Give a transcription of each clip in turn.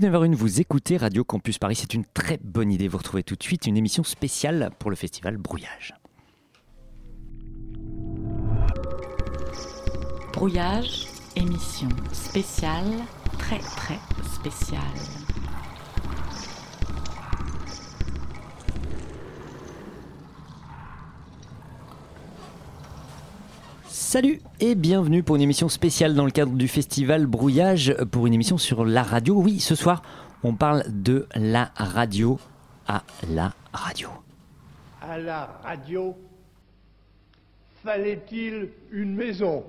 19h01, vous écoutez Radio Campus Paris. C'est une très bonne idée. Vous retrouvez tout de suite une émission spéciale pour le festival Brouillage. Brouillage, émission spéciale, très très spéciale. Salut et bienvenue pour une émission spéciale dans le cadre du festival Brouillage, pour une émission sur la radio. Oui, ce soir, on parle de la radio à la radio. À la radio, fallait-il une maison?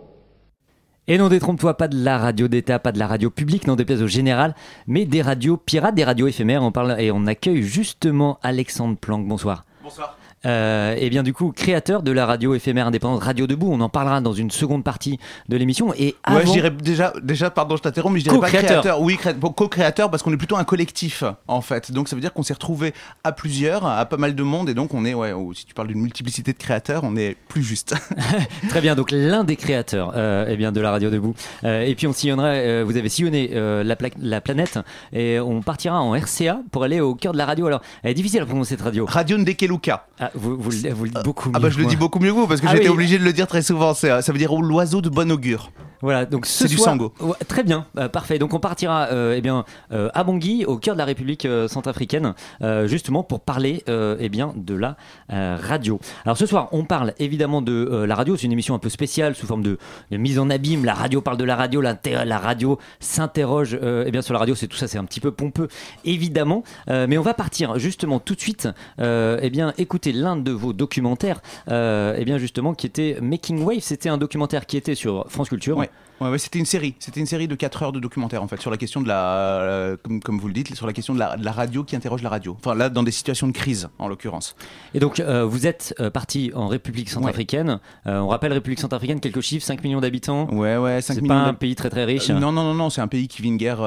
Et non, détrompe-toi, pas de la radio d'État, pas de la radio publique, non déplaise au général, mais des radios pirates, des radios éphémères. On parle et on accueille justement Alexandre Planck. Bonsoir. Bonsoir. Euh, et bien du coup, créateur de la radio éphémère indépendante Radio Debout, on en parlera dans une seconde partie de l'émission. Et avant... Ouais, je dirais déjà, déjà, pardon, je t'interromps, mais je dirais pas Co-créateur. créateur. Oui, cré- bon, co-créateur parce qu'on est plutôt un collectif en fait. Donc ça veut dire qu'on s'est retrouvé à plusieurs, à pas mal de monde, et donc on est, ouais, ou si tu parles d'une multiplicité de créateurs, on est plus juste. Très bien, donc l'un des créateurs euh, eh bien, de la radio debout. Euh, et puis on sillonnerait, euh, vous avez sillonné euh, la, pla- la planète et on partira en RCA pour aller au cœur de la radio. Alors, elle est difficile à prononcer cette radio. Radio Ndekeluka. Ah, vous, vous, le- vous le dites beaucoup mieux. Ah bah je le dis beaucoup mieux que vous parce que Ah j'étais oui. obligé de le dire très souvent. C'est- Ça veut dire l'oiseau de bon augure. Voilà, donc ce C'est du soir- sango. Ouais, très bien, euh, parfait. Donc on partira euh, eh bien, euh, à Bangui, au cœur de la République euh, centrafricaine, euh, justement pour parler euh, eh bien, de la euh, radio. Alors ce soir, on parle évidemment de euh, la radio. C'est une émission un peu spéciale sous forme de, de mise en abîme. La radio parle de la radio, la, la radio s'interroge euh, eh bien, sur la radio. C'est tout ça, c'est un petit peu pompeux, évidemment. Euh, mais on va partir justement tout de suite euh, eh bien, écouter l'un de vos documentaires, euh, eh bien, justement, qui était Making Wave. C'était un documentaire qui était sur France Culture. Ouais, ouais, c'était une série. C'était une série de 4 heures de documentaire en fait sur la question de la, euh, comme, comme vous le dites, sur la question de la, de la radio qui interroge la radio. Enfin là, dans des situations de crise en l'occurrence. Et donc, euh, vous êtes euh, parti en République centrafricaine. On rappelle République centrafricaine, quelques chiffres 5 millions d'habitants. Ouais, ouais, 5 C'est millions pas un pays très très riche. Non, non, non, non, c'est un pays qui vit une guerre,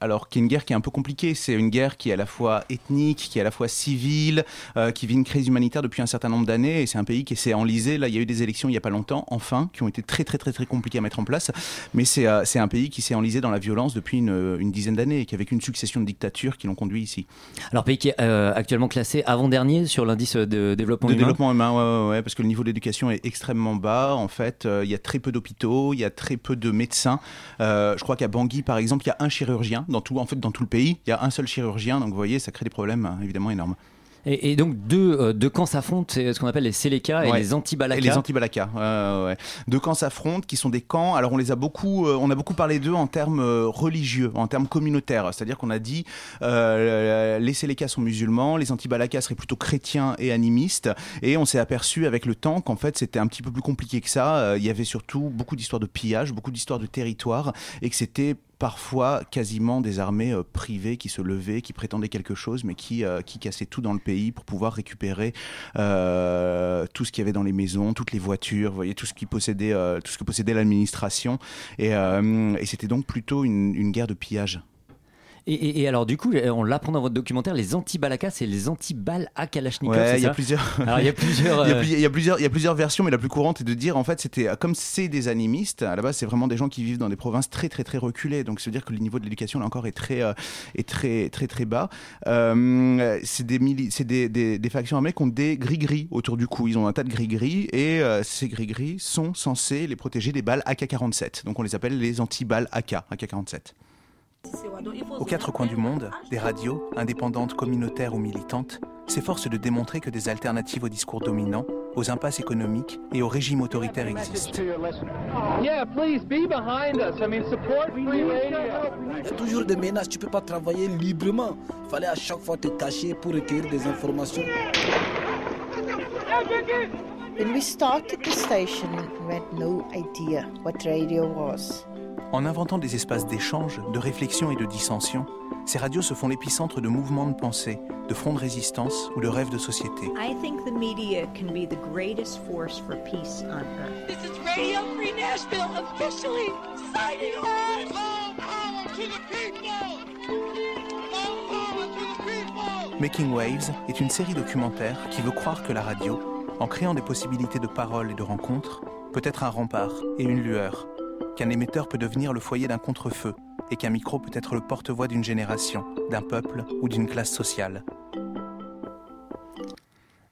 alors qui est une guerre qui est un peu compliquée. C'est une guerre qui est à la fois ethnique, qui est à la fois civile, qui vit une crise humanitaire depuis un certain nombre d'années. Et c'est un pays qui s'est enlisé. Là, il y a eu des élections il n'y a pas longtemps, enfin, qui ont été très, très, très, très compliquées à mettre en place. Mais c'est euh, c'est un pays qui s'est enlisé dans la violence depuis une, une dizaine d'années et qui a vécu une succession de dictatures qui l'ont conduit ici. Alors, pays qui est euh, actuellement classé avant-dernier sur l'indice de développement De humain. développement humain, ouais, parce que le niveau de l'éducation est extrêmement bas. En fait, euh, il y a très peu d'hôpitaux, il y a très peu de médecins. Euh, je crois qu'à Bangui, par exemple, il y a un chirurgien dans tout, en fait, dans tout le pays. Il y a un seul chirurgien, donc vous voyez, ça crée des problèmes euh, évidemment énormes. Et, et donc, deux, euh, deux camps s'affrontent, c'est ce qu'on appelle les Séléka et Ouais. les anti-Balaka. Et les anti-Balaka, ouais, deux camps s'affrontent, qui sont des camps. Alors on les a beaucoup, euh, on a beaucoup parlé d'eux en termes euh, religieux, en termes communautaires. C'est-à-dire qu'on a dit euh, les Séléka sont musulmans, les anti-Balaka seraient plutôt chrétiens et animistes. Et on s'est aperçu avec le temps qu'en fait c'était un petit peu plus compliqué que ça. Euh, Il y avait surtout beaucoup d'histoires de pillage, beaucoup d'histoires de territoire, et que c'était parfois quasiment des armées euh, privées qui se levaient, qui prétendaient quelque chose, mais qui, euh, qui cassaient tout dans le pays pour pouvoir récupérer euh, tout ce qu'il y avait dans les maisons, toutes les voitures, vous voyez, tout ce qui possédait, tout ce que possédait l'administration. Et, et c'était donc plutôt une, une guerre de pillage. Et, et- et alors, du coup, on l'apprend dans votre documentaire, les anti-Balaka, c'est les anti-balles à Kalachnikov. Ouais, il y a plusieurs. Il y a plusieurs. Il y, a euh, y a plusieurs, il y a plusieurs versions, mais la plus courante est de dire en fait c'était comme c'est des animistes. À la base, c'est vraiment des gens qui vivent dans des provinces très très très reculées. Donc, ça veut dire que le niveau de l'éducation là encore est très euh, est très très très bas. Euh, c'est des, des, des, des factions armées qui ont des gris-gris autour du cou. Ils ont un tas de gris-gris et euh, ces gris-gris sont censés les protéger des balles AK-47. Donc, on les appelle les anti-balles AK, AK-47. Aux quatre coins du monde, des radios, indépendantes, communautaires ou militantes, s'efforcent de démontrer que des alternatives au discours dominant, aux impasses économiques et au régime autoritaire existent. Il y a toujours des menaces, tu peux pas travailler librement. Il fallait à chaque fois te cacher pour recueillir des informations. When we started the station, we had no idea what radio was. En inventant des espaces d'échange, de réflexion et de dissension, ces radios se font l'épicentre de mouvements de pensée, de fronts de résistance ou de rêves de société. I think the media can be the greatest force for peace on earth. This is Radio Free Nashville officially signing on. All power to the people. All power to the people. Making Waves est une série documentaire qui veut croire que la radio, en créant des possibilités de parole et de rencontres, peut être un rempart et une lueur, qu'un émetteur peut devenir le foyer d'un contre-feu, et qu'un micro peut être le porte-voix d'une génération, d'un peuple ou d'une classe sociale.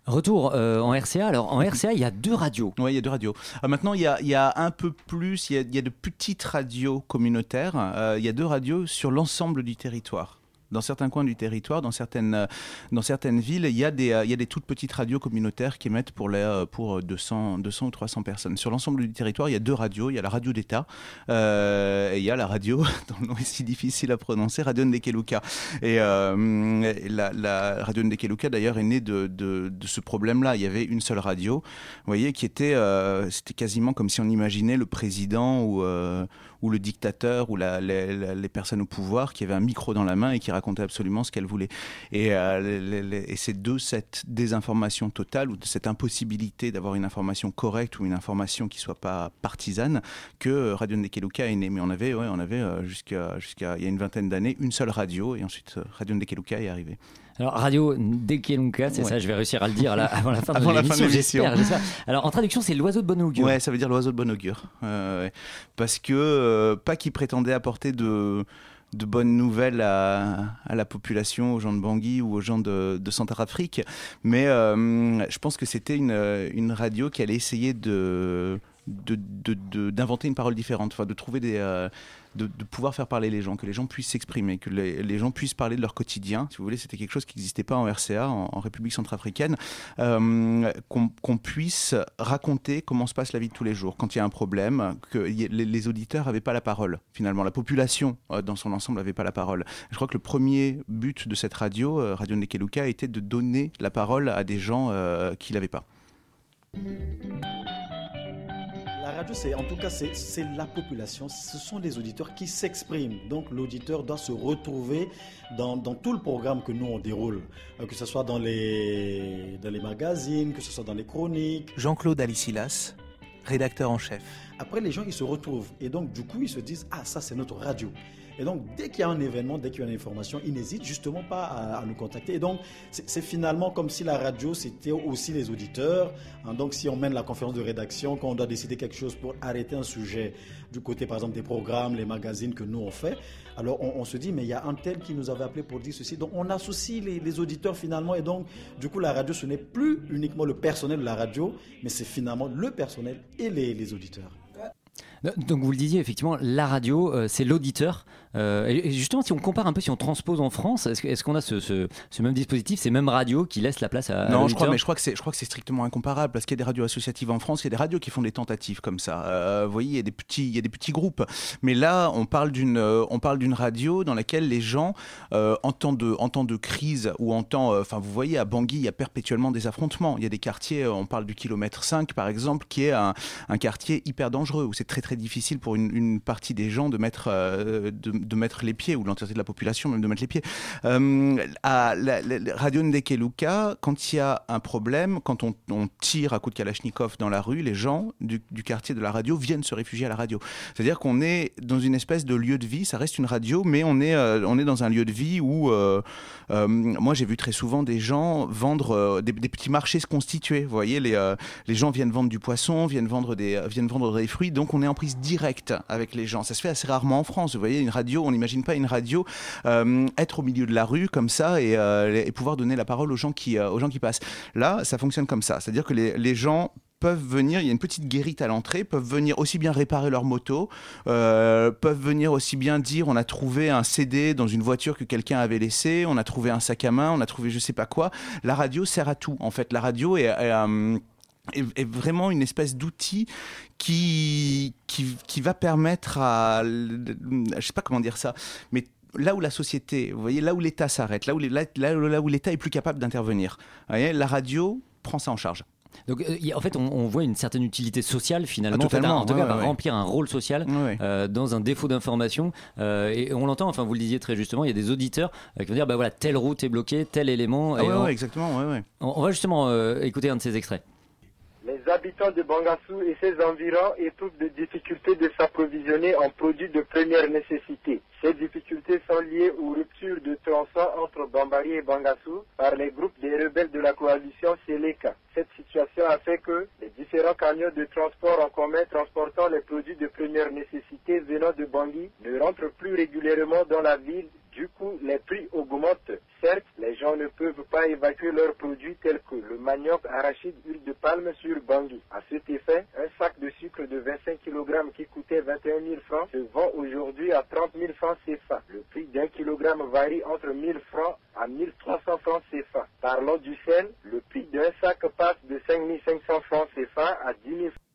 Retour euh, en RCA. Alors en RCA, il y a deux radios. Oui, il y a deux radios. Euh, maintenant, il y, a, il y, a, un peu plus, il y a, il y a de petites radios communautaires. Euh, il y a deux radios sur l'ensemble du territoire dans certains coins du territoire, dans certaines, euh, dans certaines villes, il y, a des, euh, il y a des toutes petites radios communautaires qui émettent pour, les, euh, pour 200, 200 ou 300 personnes. Sur l'ensemble du territoire, il y a deux radios. Il y a la radio d'État et il y a la radio, dont le nom est si difficile à prononcer, Radio Ndekeluka. Et la, la, radio Ndekeluka, d'ailleurs, est née de, de, de ce problème-là. Il y avait une seule radio, vous voyez, qui était, c'était quasiment comme si on imaginait le président ou ou le dictateur ou les, personnes au pouvoir qui avaient un micro dans la main et qui racontaient absolument ce qu'elles voulaient. Et, euh, c'est de cette désinformation totale ou de cette impossibilité d'avoir une information correcte ou une information qui soit pas partisane que Radio Ndekeluka est né. Mais on avait, on avait euh, jusqu'à jusqu'à il y a une vingtaine d'années une seule radio et ensuite euh, Radio Ndekeluka est arrivé. Alors, Radio Ndekelunka, c'est ça, je vais réussir à le dire là, avant la fin avant de l'émission, j'espère. Alors, en traduction, c'est l'oiseau de bon augure. Ouais, ça veut dire l'oiseau de bon augure. Euh, parce que, euh, pas qu'il prétendait apporter de, de bonnes nouvelles à, à, la population, aux gens de Bangui ou aux gens de, de Centrafrique, mais euh, je pense que c'était une, une radio qui allait essayer de d'inventer une parole différente, de trouver euh, de, pouvoir faire parler les gens, que les gens puissent s'exprimer, que les, gens puissent parler de leur quotidien. Si vous voulez, c'était quelque chose qui n'existait pas en RCA, en, République centrafricaine, euh, qu'on puisse raconter comment se passe la vie de tous les jours. Quand il y a un problème, que les, auditeurs n'avaient pas la parole, finalement. La population, euh, dans son ensemble, n'avait pas la parole. Je crois que le premier but de cette radio, Radio Nekeluka, était de donner la parole à des gens qui l'avaient pas. La radio, c'est en tout cas, c'est la population. Ce sont des auditeurs qui s'expriment. Donc, l'auditeur doit se retrouver dans, dans, tout le programme que nous on déroule, euh, que ce soit dans les, dans les magazines, que ce soit dans les chroniques. Jean-Claude Alicilas, rédacteur en chef. Après, les gens, ils se retrouvent. Et donc, du coup, ils se disent, ah, ça, c'est notre radio. Et donc, dès qu'il y a un événement, dès qu'il y a une information, ils n'hésitent justement pas à, nous contacter. Et donc, c'est finalement comme si la radio, c'était aussi les auditeurs. Hein, donc, si on mène la conférence de rédaction, quand on doit décider quelque chose pour arrêter un sujet, du côté, par exemple, des programmes, les magazines que nous, on fait, alors on, se dit, mais il y a un tel qui nous avait appelé pour dire ceci. Donc, on associe les, auditeurs finalement. Et donc, du coup, la radio, ce n'est plus uniquement le personnel de la radio, mais c'est finalement le personnel et les, les auditeurs. Donc vous le disiez effectivement, la radio, euh, c'est l'auditeur. Euh, et justement, si on compare un peu, si on transpose en France, est-ce qu'on a ce, ce, ce, même dispositif, ces mêmes radios qui laissent la place à Non, je crois, mais je crois que c'est, je crois que c'est strictement incomparable parce qu'il y a des radios associatives en France, il y a des radios qui font des tentatives comme ça. Euh, vous voyez, il y a des petits, il y a des petits groupes. Mais là, on parle d'une, on parle d'une radio dans laquelle les gens, euh, en temps de, en temps de crise ou en temps, enfin, vous voyez, à Bangui, il y a perpétuellement des affrontements. Il y a des quartiers, on parle du kilomètre 5 par exemple, qui est un, un quartier hyper dangereux où c'est très très difficile pour une, une partie des gens de mettre, euh, de, de, mettre les pieds, ou l'entièreté de la population même de mettre les pieds. Euh, à la, Radio Ndekeluka, quand il y a un problème, quand on, tire à coup de Kalachnikov dans la rue, les gens du, quartier de la radio viennent se réfugier à la radio. C'est-à-dire qu'on est dans une espèce de lieu de vie, ça reste une radio, mais on est, euh, on est dans un lieu de vie où, euh, moi j'ai vu très souvent des gens vendre, des, des, petits marchés se constituer. Vous voyez, les, les gens viennent vendre du poisson, viennent vendre des, viennent vendre des fruits, donc on est en prise directe avec les gens. Ça se fait assez rarement en France. Vous voyez, une radio, on n'imagine pas une radio euh, être au milieu de la rue comme ça et, euh, pouvoir donner la parole aux gens qui, euh, aux gens qui passent. Là, ça fonctionne comme ça. C'est-à-dire que les, gens peuvent venir, il y a une petite guérite à l'entrée, peuvent venir aussi bien réparer leur moto, peuvent venir aussi bien dire on a trouvé un CD dans une voiture que quelqu'un avait laissé, on a trouvé un sac à main, on a trouvé je sais pas quoi. La radio sert à tout en fait. La radio est est, est, vraiment une espèce d'outil qui, qui, qui, va permettre à... Je sais pas comment dire ça, mais là où la société, vous voyez, là où l'État s'arrête, là où l'État est plus capable d'intervenir, la radio prend ça en charge. Donc, euh, en fait, on, on, voit une certaine utilité sociale finalement, ah, en, fait, en tout cas, ouais, ouais. remplir un rôle social euh, dans un défaut d'information. Euh, et on l'entend, enfin, vous le disiez très justement, il y a des auditeurs qui vont dire, bah voilà, telle route est bloquée, tel élément. Ah, et on, exactement. On, on, va justement écouter un de ces extraits. Les habitants de Bangassou et ses environs éprouvent des difficultés de s'approvisionner en produits de première nécessité. Ces difficultés sont liées aux ruptures de tronçons entre Bambari et Bangassou par les groupes des rebelles de la coalition Seleka. Cette situation a fait que les différents camions de transport en commun transportant les produits de première nécessité venant de Bangui ne rentrent plus régulièrement dans la ville. Du coup, les prix augmentent. Certes, les gens ne peuvent pas évacuer leurs produits tels que le manioc, arachide, huile de palme sur Bangui. À cet effet, un sac de sucre de 25 kg qui coûtait 21 000 francs se vend aujourd'hui à 30 000 francs Le prix d'un kilogramme varie entre 1000 francs à 1300 francs CFA. Parlons du sel, le prix d'un sac passe de 5500 francs CFA à 10 000 francs.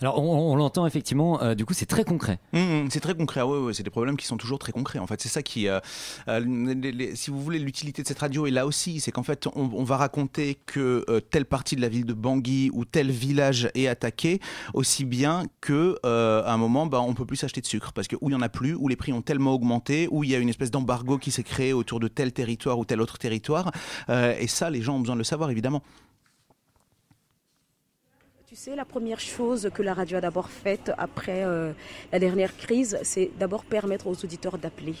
Alors on, l'entend effectivement, euh, du coup c'est très concret. Mmh, mmh, c'est très concret, ouais, ouais, c'est des problèmes qui sont toujours très concrets. En fait, c'est ça qui, euh, euh, si vous voulez, l'utilité de cette radio est là aussi, c'est qu'en fait, on, va raconter que telle partie de la ville de Bangui ou tel village est attaqué, aussi bien que à un moment, bah, on peut plus s'acheter de sucre parce que où il y en a plus, où les prix ont tellement augmenté, où il y a une espèce d'embargo qui s'est créé autour de tel territoire ou tel autre territoire, et ça, les gens ont besoin de le savoir évidemment. Tu sais, la première chose que la radio a d'abord faite après euh, la dernière crise, c'est d'abord permettre aux auditeurs d'appeler.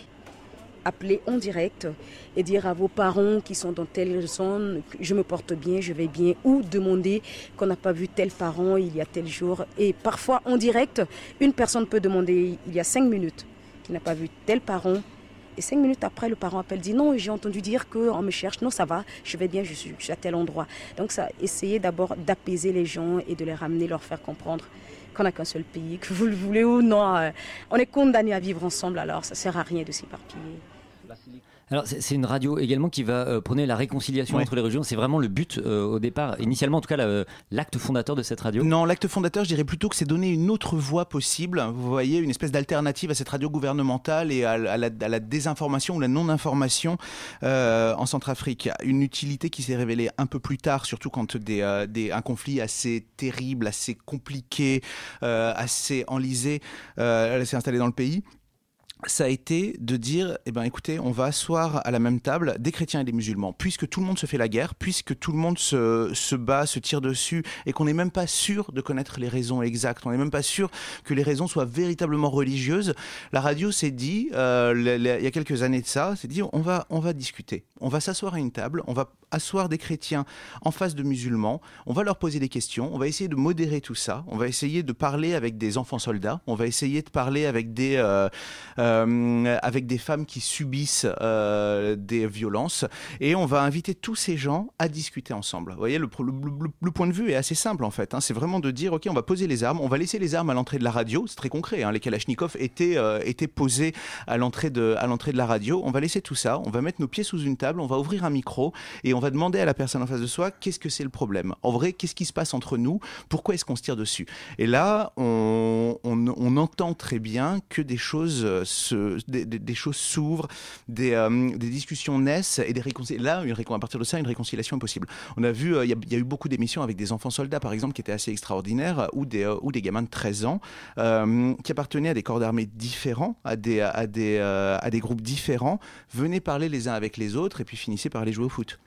Appeler en direct et dire à vos parents qui sont dans telle zone, je me porte bien, je vais bien, ou demander qu'on n'a pas vu tel parent il y a tel jour. Et parfois en direct, une personne peut demander il y a cinq minutes qu'il n'a pas vu tel parent. Et cinq minutes après, le parent appelle, dit non, j'ai entendu dire qu'on me cherche. Non, ça va, je vais bien, je suis, à tel endroit. Donc, ça, essayer d'abord d'apaiser les gens et de les ramener, leur faire comprendre qu'on n'a qu'un seul pays, que vous le voulez ou non. euh, on est condamnés à vivre ensemble, alors ça sert à rien de s'éparpiller. Alors c'est une radio également qui va euh, prôner la réconciliation Ouais. entre les régions. C'est vraiment le but euh, au départ, initialement en tout cas la- l'acte fondateur de cette radio. Non, l'acte fondateur, je dirais plutôt que c'est donner une autre voie possible. Vous voyez, une espèce d'alternative à cette radio gouvernementale et à, à la, à la désinformation ou la non-information euh, en Centrafrique. Une utilité qui s'est révélée un peu plus tard, surtout quand des, euh, des- un conflit assez terrible, assez compliqué, euh, assez enlisé euh, s'est installé dans le pays ça a été de dire, eh ben, écoutez, on va asseoir à la même table des chrétiens et des musulmans, puisque tout le monde se fait la guerre, puisque tout le monde se, se bat, se tire dessus, et qu'on n'est même pas sûr de connaître les raisons exactes, on n'est même pas sûr que les raisons soient véritablement religieuses. La radio s'est dit, euh, il y a quelques années de ça, s'est dit, on va, on va discuter, on va s'asseoir à une table, on va asseoir des chrétiens en face de musulmans, on va leur poser des questions, on va essayer de modérer tout ça, on va essayer de parler avec des enfants soldats, on va essayer de parler avec des, euh, euh, avec des femmes qui subissent euh, des violences, et on va inviter tous ces gens à discuter ensemble. Vous voyez, le, point de vue est assez simple en fait, hein. c'est vraiment de dire, ok, on va poser les armes, on va laisser les armes à l'entrée de la radio, c'est très concret, hein. les Kalachnikov étaient, euh, étaient posés à l'entrée de, la radio, on va laisser tout ça, on va mettre nos pieds sous une table, on va ouvrir un micro, et on va demander à la personne en face de soi qu'est-ce que c'est le problème? En vrai, qu'est-ce qui se passe entre nous? Pourquoi est-ce qu'on se tire dessus? Et là, on, on- entend très bien que des choses euh, des, choses s'ouvrent, des, euh, des discussions naissent et des. Là, à partir de ça, une réconciliation est possible. On a vu, euh, il y, a- eu beaucoup d'émissions avec des enfants soldats, par exemple, qui étaient assez extraordinaires, ou des, euh, gamins de 13 ans qui appartenaient à des corps d'armée différents, à des, à des groupes différents, venaient parler les uns avec les autres et puis finissaient par aller jouer au foot.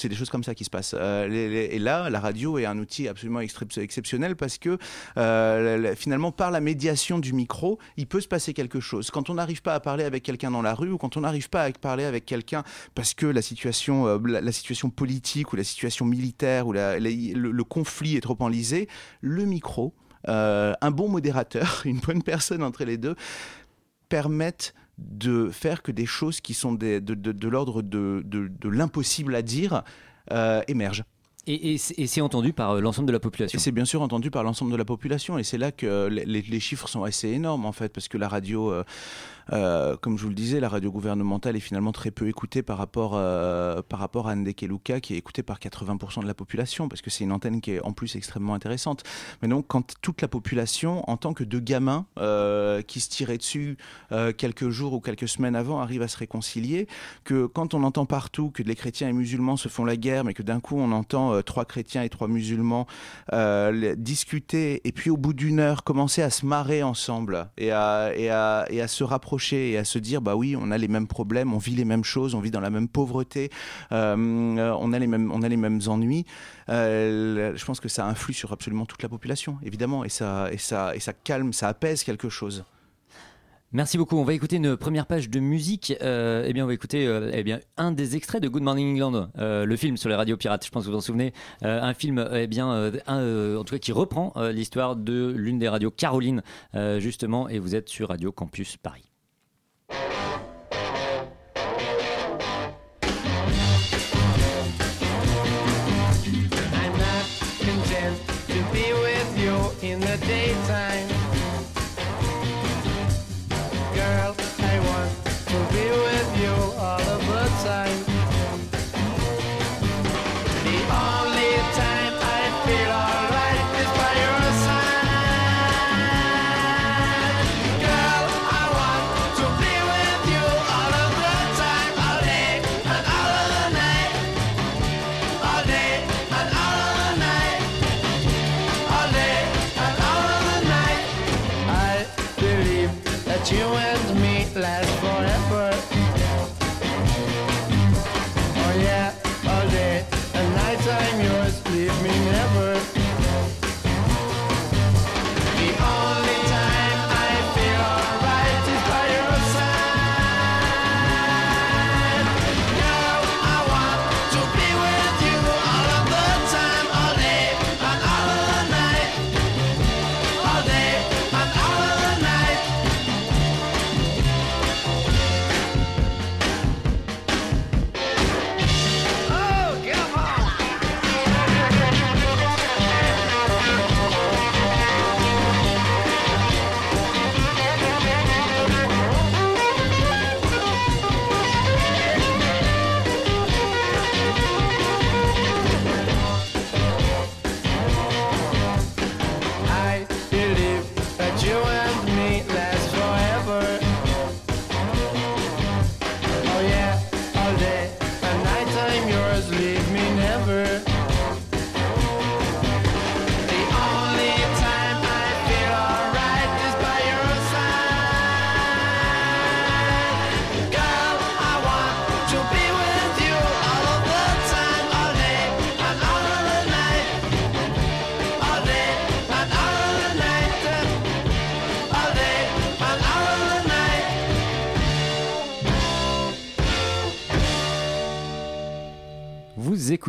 C'est des choses comme ça qui se passent. Euh, et là, la radio est un outil absolument exceptionnel parce que euh, finalement, par la médiation du micro, il peut se passer quelque chose. Quand on n'arrive pas à parler avec quelqu'un dans la rue ou quand on n'arrive pas à parler avec quelqu'un parce que la situation, euh, la, situation politique ou la situation militaire ou le, le conflit est trop enlisé, le micro, un bon modérateur, une bonne personne entre les deux, permettent de faire que des choses qui sont des- de, de- de l'ordre de, de- l'impossible à dire euh, émergent. Et, et c'est et c'est entendu par euh, l'ensemble de la population. Et c'est bien sûr entendu par l'ensemble de la population. Et c'est là que les, les- les chiffres sont assez énormes, en fait, parce que la radio, euh, euh, comme je vous le disais, la radio gouvernementale est finalement très peu écoutée par rapport, euh, par rapport à Ndekeluka, qui est écoutée par 80% de la population, parce que c'est une antenne qui est en plus extrêmement intéressante. Mais donc, quand toute la population, en tant que deux gamins euh, qui se tiraient dessus euh, quelques jours ou quelques semaines avant, arrivent à se réconcilier, que quand on entend partout que les chrétiens et musulmans se font la guerre, mais que d'un coup on entend trois chrétiens et trois musulmans discuter, et puis au bout d'une heure commencer à se marrer ensemble et à, et, à, et à se rapprocher et à se dire bah oui, on a les mêmes problèmes, on vit les mêmes choses, on vit dans la même pauvreté, euh, euh, on, a les mêmes, on a les mêmes ennuis. Euh, je pense que ça influe sur absolument toute la population, évidemment, et ça, et ça, et ça calme, ça apaise quelque chose. Merci beaucoup. On va écouter une première page de musique. Euh, eh bien, on va écouter euh, eh bien un des extraits de Good Morning England, le film sur les radios pirates. Je pense que vous vous en souvenez. Un film, eh bien, en tout cas, qui reprend l'histoire de l'une des radios Caroline, justement. Et vous êtes sur Radio Campus Paris.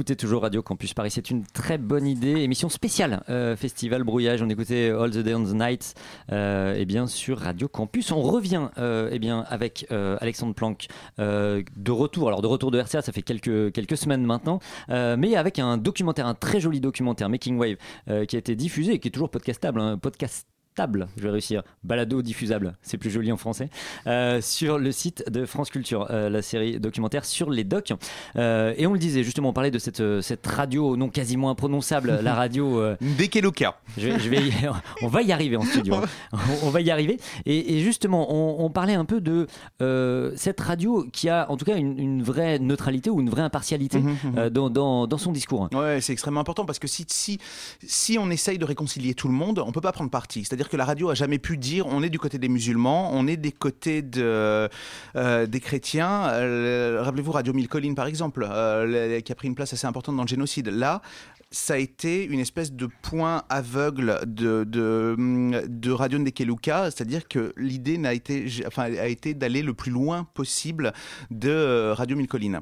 Écoutez toujours Radio Campus Paris, c'est une très bonne idée. Émission spéciale, euh, Festival Brouillage. On écoutait All the Day on the Night, euh, et bien sur Radio Campus. On revient, euh, eh bien avec Alexandre Planck de retour. Alors de retour de RCA, ça fait quelques quelques semaines maintenant, mais avec un documentaire, un très joli documentaire Making Wave, qui a été diffusé et qui est toujours podcastable, un podcast table, je vais réussir, balado diffusable, c'est plus joli en français, euh, sur le site de France Culture, euh, la série documentaire sur les docs. Euh, et on le disait, justement, on parlait de cette, cette radio non quasiment imprononçable, la radio. Dekeloka. je, je vais on va y arriver en studio. hein. On, on va y arriver. Et, et justement, on, on parlait un peu de cette radio qui a en tout cas une, une vraie neutralité ou une vraie impartialité mhm. euh, dans, dans, dans son discours. Ouais, c'est extrêmement important parce que si, si, si on essaye de réconcilier tout le monde, on peut pas prendre parti. C'est-à-dire que la radio a jamais pu dire on est du côté des musulmans, on est des côtés euh, des chrétiens. Euh, Rappelez-vous Radio Mille Collines par exemple, euh, qui a pris une place assez importante dans le génocide. Là, ça a été une espèce de point aveugle de, de, de Radio Ndekeluka, c'est-à-dire que l'idée n'a été, enfin, a été d'aller le plus loin possible de Radio Mille Collines.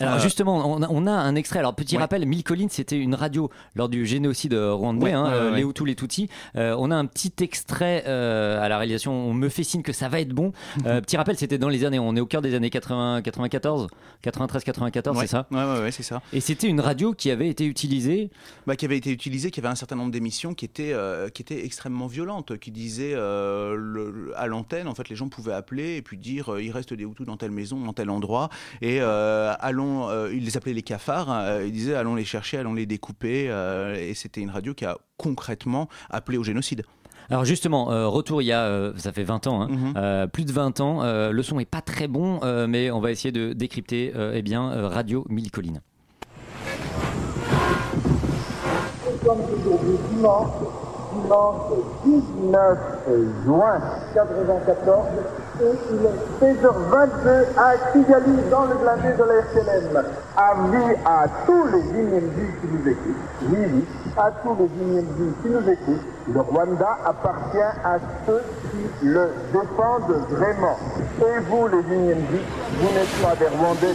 Alors Euh, justement, on a, on a un extrait. Alors petit Ouais. rappel, Mille Collines, c'était une radio lors du génocide rwandais, Ouais, hein, ouais, euh, les Hutus, les Tutsis. Euh, on a un petit extrait euh, à la réalisation. On me fait signe que ça va être bon. Euh, petit rappel, c'était dans les années. On est au cœur des années 80, 94, 93, 94, Ouais. c'est ça Ouais, ouais, ouais, c'est ça. Et c'était une radio qui avait été utilisée. bah, qui avait été utilisé, qui avait un certain nombre d'émissions qui étaient, euh, qui étaient extrêmement violentes, qui disaient euh, le- à l'antenne, en fait, les gens pouvaient appeler et puis dire euh, il reste des Hutus dans telle maison, dans tel endroit, et euh, allons, euh, ils les appelaient les cafards, hein, ils disaient allons les chercher, allons les découper, euh, et c'était une radio qui a concrètement appelé au génocide. Alors justement, euh, retour il y a, euh, ça fait 20 ans, hein, Mhm. euh, plus de 20 ans. Euh, le son est pas très bon, euh, mais on va essayer de décrypter euh, eh bien, euh, Radio Mille Collines. Nous sommes aujourd'hui dimanche, dimanche 19 juin 1994, Il est 16h22 à Kigali, dans le glacier de la RTLM. Avis à tous les Inyembi qui nous écoutent. Oui, à tous les Inyembi qui nous écoutent. Le Rwanda appartient à ceux qui le défendent vraiment. Et vous, les Inyembi, vous n'êtes pas des Rwandais.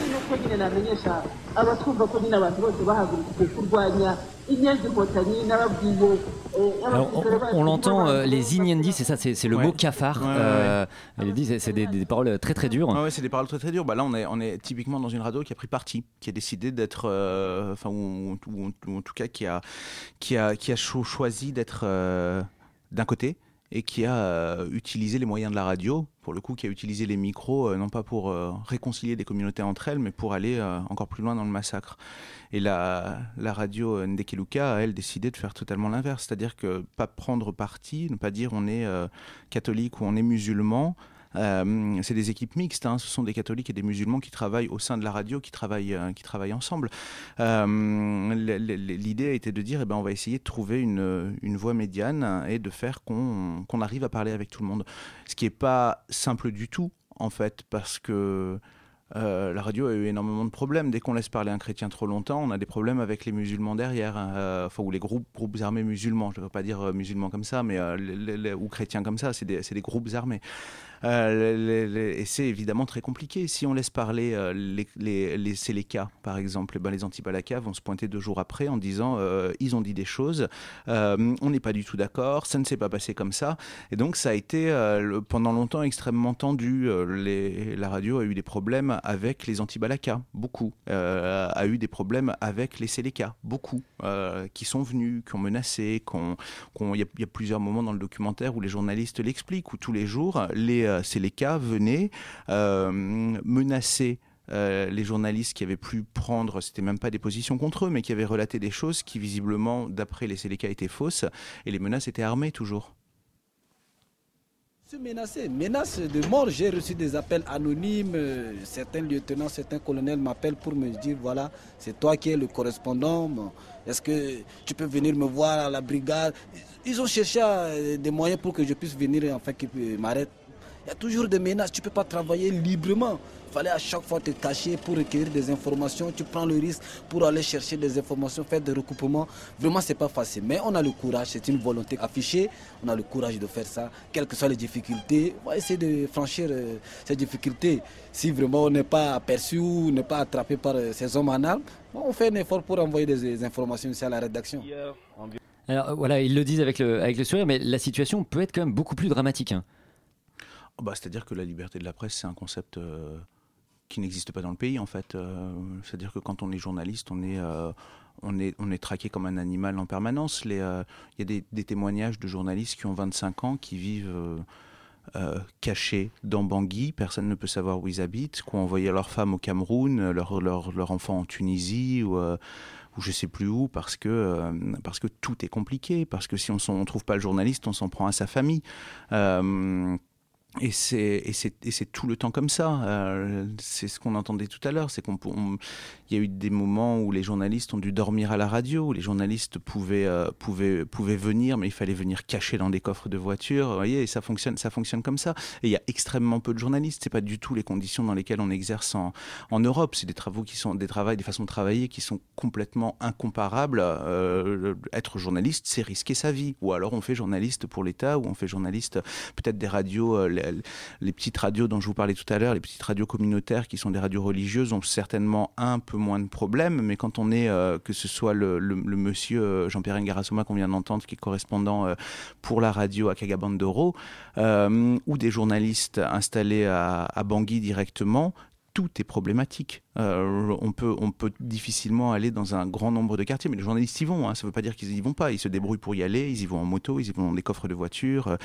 Alors, abasirikare on, l'entend, euh, les Inyendis, c'est ça, c'est c'est le Ouais. mot cafard. Ouais, ouais, Euh, il dit, c'est c'est des, des paroles très très dures. Ouais, ouais, c'est des paroles très très dures. Bah, là, on est, on est typiquement dans une radio qui a pris parti, qui a décidé d'être, euh, enfin, ou, ou- ou en tout cas qui a, qui a, qui a cho- choisi d'être euh, d'un côté et qui a euh, utilisé les moyens de la radio, pour le coup, qui a utilisé les micros, euh, non pas pour euh, réconcilier des communautés entre elles, mais pour aller euh, encore plus loin dans le massacre. Et la, la radio euh, Ndekeluka a, elle, décidé de faire totalement l'inverse, c'est-à-dire que pas prendre parti, ne pas dire on est euh, catholique ou on est musulman, euh, c'est des équipes mixtes, hein. ce sont des catholiques et des musulmans qui travaillent au sein de la radio, qui travaillent, qui travaillent ensemble. L'idée était de dire, eh ben, on va essayer de trouver une, voie médiane et de faire qu'on arrive à parler avec tout le monde. Ce qui n'est pas simple du tout, en fait, parce que euh, la radio a eu énormément de problèmes. Dès qu'on laisse parler un chrétien trop longtemps, on a des problèmes avec les musulmans derrière, hein, euh, ou les groupes, armés musulmans. Je ne veux pas dire euh, musulmans comme ça, mais ou chrétiens comme ça, c'est des groupes armés. Euh, et c'est évidemment très compliqué. Si on laisse parler euh, les, les, Séléka, par exemple, eh ben, les anti-Balaka vont se pointer deux jours après en disant euh, ils ont dit des choses, on n'est pas du tout d'accord, ça ne s'est pas passé comme ça. Et donc ça a été pendant longtemps extrêmement tendu. La radio a eu des problèmes avec les anti-Balaka, beaucoup. Euh, a eu des problèmes avec les Séléka, beaucoup, qui sont venus, qui ont menacé, il y a plusieurs moments dans le documentaire où les journalistes l'expliquent, où tous les jours, les euh, Séléka venaient euh, menacer euh, les journalistes qui avaient pu prendre, c'était même pas des positions contre eux, mais qui avaient relaté des choses qui visiblement, d'après les Séléka, étaient fausses, et les menaces étaient armées toujours. Je suis menacé, menace de mort. J'ai reçu des appels anonymes. Certains lieutenants, certains colonels m'appellent pour me dire voilà, c'est toi qui es le correspondant. Est-ce que tu peux venir me voir à la brigade? Ils ont cherché des moyens pour que je puisse venir, enfin, qu'ils m'arrêtent. Il y a toujours des menaces. Tu ne peux pas travailler librement. Il fallait à chaque fois te cacher pour recueillir des informations. Tu prends le risque pour aller chercher des informations, faire des recoupements. Vraiment, c'est pas facile. Mais on a le courage. C'est une volonté affichée. On a le courage de faire ça, quelles que soient les difficultés. On va essayer de franchir euh, ces difficultés. Si vraiment on n'est pas aperçu ou n'est pas attrapé par euh, ces hommes en armes, bon, on fait un effort pour envoyer des, des informations ici à la rédaction. Alors voilà, ils le disent avec le, avec le sourire, mais la situation peut être quand même beaucoup plus dramatique. hein. Oh bah, C'est-à-dire que la liberté de la presse, c'est un concept euh, qui n'existe pas dans le pays, en fait. Euh, C'est-à-dire que quand on est journaliste, on est, euh, traqué comme un animal en permanence. Il y a des, témoignages de journalistes qui ont 25 ans, qui vivent... cachés dans Bangui, personne ne peut savoir où ils habitent, qui ont envoyé leur femme au Cameroun, leur, leur, leur enfant en Tunisie, ou, ou je sais plus où, parce que, tout est compliqué, parce que si on ne trouve pas le journaliste, on s'en prend à sa famille. Et c'est tout le temps comme ça. Euh, c'est ce qu'on entendait tout à l'heure, c'est qu'on il y a eu des moments où les journalistes ont dû dormir à la radio, où les journalistes pouvaient euh, pouvaient pouvaient venir, mais il fallait venir cacher dans des coffres de voitures. Vous voyez, ça fonctionne ça fonctionne comme ça. Et il y a extrêmement peu de journalistes. C'est pas du tout les conditions dans lesquelles on exerce en, en Europe. C'est des travaux qui sont des travails, des façons de travailler qui sont complètement incomparables. Euh, être journaliste, c'est risquer sa vie. Ou alors on fait journaliste pour l'État, ou on fait journaliste peut-être des radios, euh, les, les petites radios dont je vous parlais tout à l'heure, les petites radios communautaires qui sont des radios religieuses ont certainement un peu moins de problèmes. Mais quand on est, euh, que ce soit le, monsieur euh, Jean-Pierre Ngarasoma qu'on vient d'entendre, qui est correspondant euh, pour la radio à Kagabandoro, euh, ou des journalistes installés à Bangui directement, est problématique. Euh, on, peut, difficilement aller dans un grand nombre de quartiers, mais les journalistes y vont. hein. Ça ne veut pas dire qu'ils y vont pas. Ils se débrouillent pour y aller. Ils y vont en moto, ils y vont dans des coffres de voitures.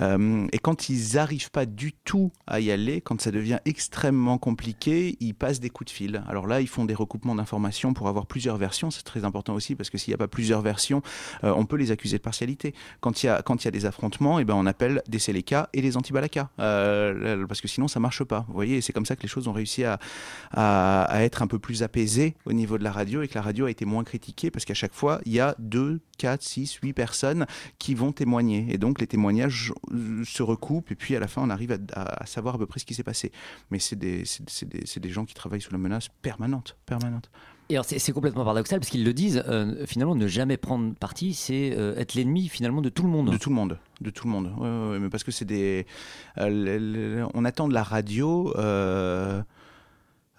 Euh, et quand ils n'arrivent pas du tout à y aller, quand ça devient extrêmement compliqué, ils passent des coups de fil. Alors là, ils font des recoupements d'informations pour avoir plusieurs versions. C'est très important aussi parce que s'il n'y a pas plusieurs versions, euh, on peut les accuser de partialité. Quand il y a, des affrontements, eh ben, on appelle des Séléka et des anti-Balaka. Euh, parce que sinon, ça marche pas. Vous voyez, et c'est comme ça que les choses ont réussi réussi à, à, à être un peu plus apaisé au niveau de la radio et que la radio a été moins critiquée parce qu'à chaque fois, il y a 2, 4, 6, 8 personnes qui vont témoigner. Et donc les témoignages euh, se recoupent et puis à la fin, on arrive à, savoir à peu près ce qui s'est passé. Mais c'est des, des, c'est des gens qui travaillent sous la menace permanente. permanente. Et alors, c'est complètement paradoxal parce qu'ils le disent, euh, finalement, ne jamais prendre parti, c'est euh, être l'ennemi finalement de tout le monde. De tout le monde, de tout le monde. Ouais, ouais, ouais, mais parce que c'est des. euh, on attend de la radio.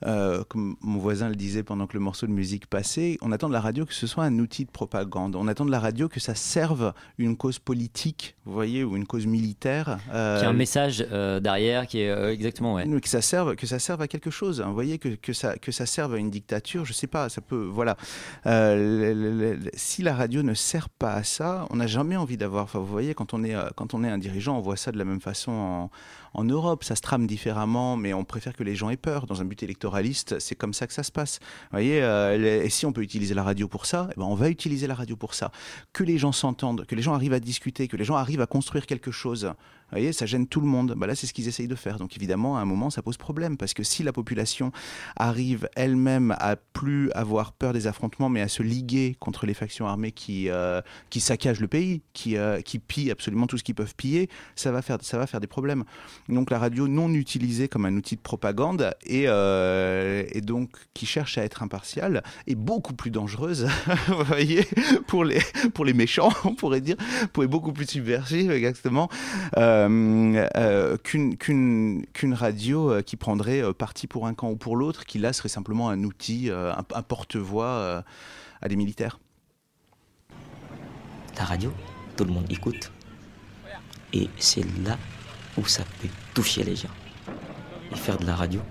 Euh, comme mon voisin le disait pendant que le morceau de musique passait, on attend de la radio que ce soit un outil de propagande. On attend de la radio que ça serve une cause politique, vous voyez, ou une cause militaire. euh, Qui a un message euh, derrière qui est euh, exactement, ouais. que ça serve que ça serve à quelque chose hein. vous voyez que, que ça que ça serve à une dictature je sais pas ça peut voilà le- le- le- si la radio ne sert pas à ça on n'a jamais envie d'avoir enfin vous voyez quand on est quand on est un dirigeant on voit ça de la même façon en, en Europe ça se trame différemment mais on préfère que les gens aient peur. Dans un but électoraliste c'est comme ça que ça se passe. Vous voyez euh, et si on peut utiliser la radio pour ça eh ben on va utiliser la radio pour ça. Que les gens s'entendent que les gens arrivent à discuter que les gens arrivent à construire quelque chose vous voyez, ça gêne tout le monde. Bah là, c'est ce qu'ils essayent de faire. Donc évidemment, à un moment, ça pose problème parce que si la population arrive elle-même à plus avoir peur des affrontements, mais à se liguer contre les factions armées qui euh, qui saccagent le pays, qui euh, qui pillent absolument tout ce qu'ils peuvent piller, ça va faire ça va faire des problèmes. Donc la radio non utilisée comme un outil de propagande et euh, donc qui cherche à être impartiale est beaucoup plus dangereuse. vous voyez, pour les pour les méchants, on pourrait dire, pour être beaucoup plus subversive exactement. Qu'une qu'une qu'une radio euh, qui prendrait euh, parti pour un camp ou pour l'autre, qui là serait simplement un outil, euh, un, un porte-voix euh, à des militaires. La radio, tout le monde écoute. Et c'est là où ça peut toucher les gens. Et faire de la radio,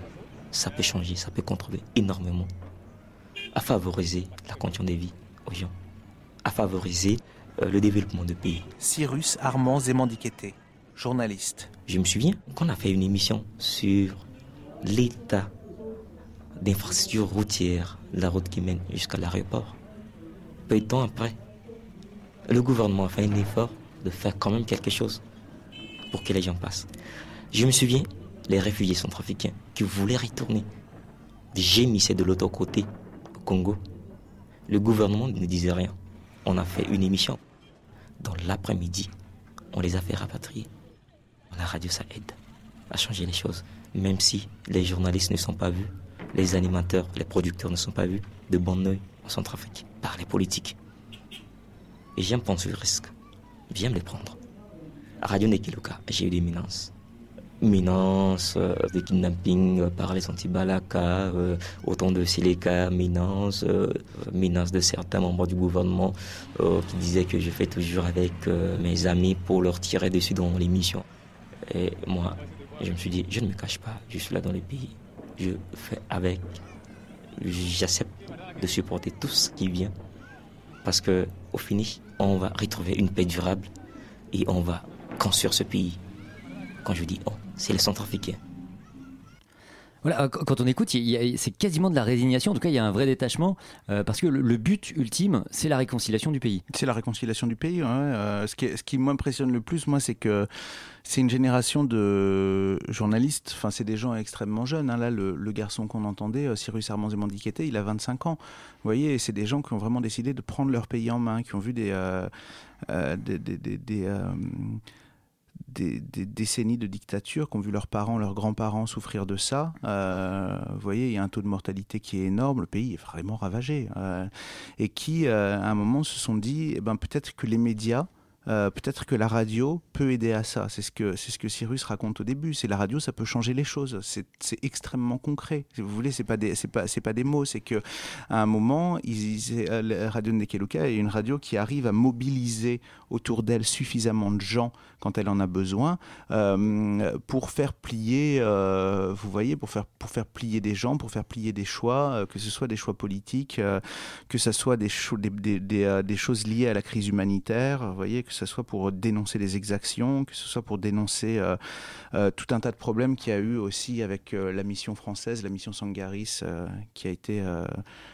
ça peut changer, ça peut contribuer énormément à favoriser la condition de vie aux gens, à favoriser euh, le développement du pays. Cyrus Armand Zemandikete, journaliste. Je me souviens qu'on a fait une émission sur l'état d'infrastructure routière, la route qui mène jusqu'à l'aéroport. Peu de temps après, le gouvernement a fait un effort de faire quand même quelque chose pour que les gens passent? Je me souviens, les réfugiés centrafricains qui voulaient retourner, gémissaient de l'autre côté, au Congo. Le gouvernement ne disait rien. On a fait une émission. Dans l'après-midi, on les a fait rapatrier. La radio, ça aide à changer les choses. Même si les journalistes ne sont pas vus, les animateurs, les producteurs ne sont pas vus de bon oeil en Centrafrique par les politiques. Et j'aime prendre ce risque. J'aime les prendre. Radio Nekiluka, j'ai eu des menaces. Menaces euh, de kidnapping euh, par les anti-Balaka, euh, autant de Séléka, menaces, euh, menaces de certains membres du gouvernement qui disaient que je fais toujours avec mes amis pour leur tirer dessus dans l'émission. Et moi, je me suis dit, je ne me cache pas, je suis là dans le pays. Je fais avec. J'accepte de supporter tout ce qui vient. Parce que, au on va retrouver une paix durable et on va construire ce pays. Quand je dis on, c'est les centrafricains. Euh, qu- quand on écoute, c'est quasiment de la résignation. En tout cas, il y a un vrai détachement euh, parce que le, but ultime, c'est la réconciliation du pays. C'est la réconciliation du pays. Euh, ce, qui, m'impressionne le plus, moi, c'est que c'est une génération de journalistes. Enfin, c'est des gens extrêmement jeunes. hein. Là, le, garçon qu'on entendait, Cyrus Armand Zemandikete, il a 25 ans. Vous voyez, c'est des gens qui ont vraiment décidé de prendre leur pays en main, qui ont vu des, des- décennies de dictature, qui ont vu leurs parents, leurs grands-parents souffrir de ça. Euh, vous voyez, il y a un taux de mortalité qui est énorme, le pays est vraiment ravagé. Euh, et qui, euh, à un moment, se sont dit, eh ben, peut-être que les médias, euh, peut-être que la radio peut aider à ça. C'est ce que c'est ce que Cyrus raconte au début. C'est la radio, ça peut changer les choses. C'est extrêmement concret. Si vous voulez, c'est pas des c'est pas c'est pas des mots. C'est que à un moment, euh, la radio Nekeluka est une radio qui arrive à mobiliser autour d'elle suffisamment de gens quand elle en a besoin euh, pour faire plier. vous voyez, pour faire pour faire plier des gens, pour faire plier des choix, que ce soit des choix politiques, que ce soit des, des, des, des, choses liées à la crise humanitaire. Vous voyez, ce ce soit pour dénoncer les exactions, que ce soit pour dénoncer euh, euh, tout un tas de problèmes qu'il y a eu aussi avec euh, la mission française, la mission Sangaris, qui a été.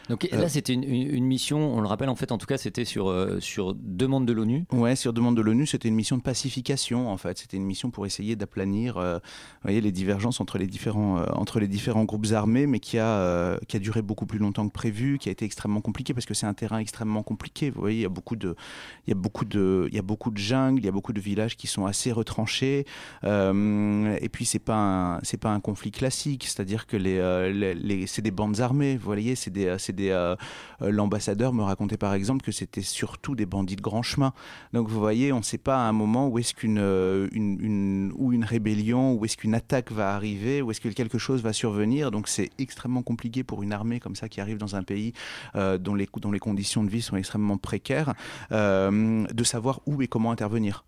Donc là, c'était une, mission, on le rappelle en fait, en tout cas, c'était sur, sur demande de l'ONU. Ouais, sur demande de l'ONU, c'était une mission de pacification en fait. C'était une mission pour essayer d'aplanir, euh, voyez, les divergences entre les différents euh, entre les différents groupes armés, mais qui a euh, qui a duré beaucoup plus longtemps que prévu, qui a été extrêmement compliqué parce que c'est un terrain extrêmement compliqué. Vous voyez, il y a beaucoup de il y a beaucoup de il y a beaucoup de jungles, il y a beaucoup de villages qui sont assez retranchés. Euh, et puis c'est pas pas un conflit classique, c'est-à-dire que euh, c'est des bandes armées. Vous voyez, c'est des des euh, euh, l'ambassadeur me racontait par exemple que c'était surtout des bandits de grand chemin. Donc vous voyez, on ne sait pas à un moment où est-ce qu'une une, une- ou une rébellion, où est-ce qu'une attaque va arriver, où est-ce que quelque chose va survenir. Donc c'est extrêmement compliqué pour une armée comme ça qui arrive dans un pays dont, les, dont les conditions de vie sont extrêmement précaires, de savoir où et comment intervenir.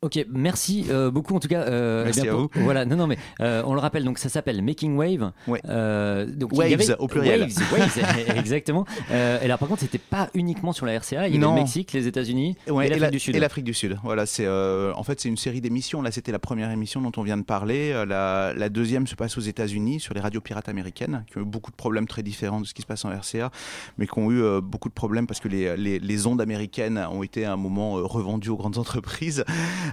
Ok, merci euh, beaucoup en tout cas. euh, Merci bien, à pour- Voilà, non, non, mais euh, on le rappelle, donc ça s'appelle Making Wave. Donc, y Waves, avait- au pluriel. Waves, Waves, exactement. Et là, par contre, c'était pas uniquement sur la RCA. Il y avait Non. le Mexique, les États-Unis Ouais, et l'Afrique la- du Sud. Et l'Afrique du Sud. Voilà, c'est en fait c'est une série d'émissions. Là, c'était la première émission dont on vient de parler. La, la deuxième se passe aux États-Unis sur les radios pirates américaines, qui ont eu beaucoup de problèmes très différents de ce qui se passe en RCA, mais qui ont eu beaucoup de problèmes parce que les, les, les ondes américaines ont été à un moment revendues aux grandes entreprises.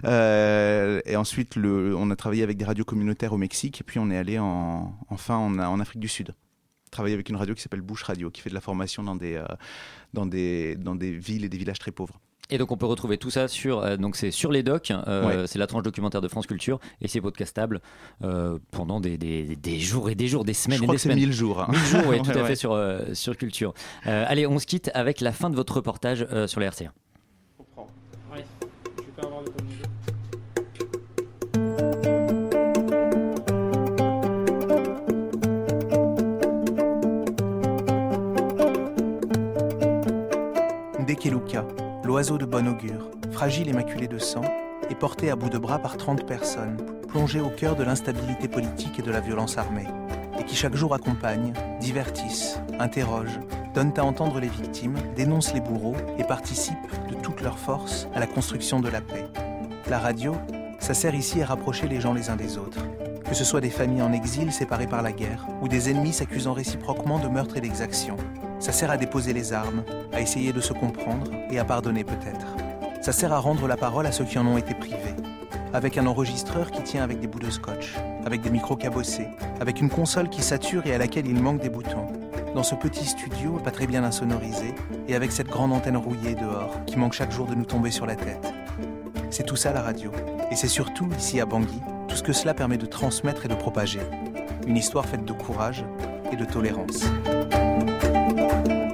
Euh, et ensuite, le, on a travaillé avec des radios communautaires au Mexique, et puis on est allé en, enfin en, en Afrique du Sud. Travailler avec une radio qui s'appelle Bush Radio, qui fait de la formation dans des, euh, dans des, dans des villes et des villages très pauvres. Et donc on peut retrouver tout ça sur euh, donc c'est sur les docs, euh, Ouais. c'est la tranche documentaire de France Culture et c'est podcastable euh, pendant des, des, des jours et des jours, des semaines Je et crois des que c'est semaines. 1000 jours, hein. 1000 jours, oui, tout Ouais, à ouais. fait sur sur Culture. Allez, on se quitte avec la fin de votre reportage sur la RCA. Dekeluka, l'oiseau de bon augure, fragile et maculé de sang, est porté à bout de bras par 30 personnes, plongées au cœur de l'instabilité politique et de la violence armée, et qui chaque jour accompagnent, divertissent, interrogent, donnent à entendre les victimes, dénoncent les bourreaux et participent de toute leur force à la construction de la paix. La radio, ça sert ici à rapprocher les gens les uns des autres. Que ce soit des familles en exil séparées par la guerre, ou des ennemis s'accusant réciproquement de meurtre et d'exaction. Ça sert à déposer les armes, à essayer de se comprendre et à pardonner peut-être. Ça sert à rendre la parole à ceux qui en ont été privés. Avec un enregistreur qui tient avec des bouts de scotch, avec des micros cabossés, avec une console qui sature et à laquelle il manque des boutons. Dans ce petit studio, pas très bien insonorisé, et avec cette grande antenne rouillée dehors, qui manque chaque jour de nous tomber sur la tête. C'est tout ça la radio. Et c'est surtout, ici à Bangui, tout ce que cela permet de transmettre et de propager. Une histoire faite de courage et de tolérance. thank you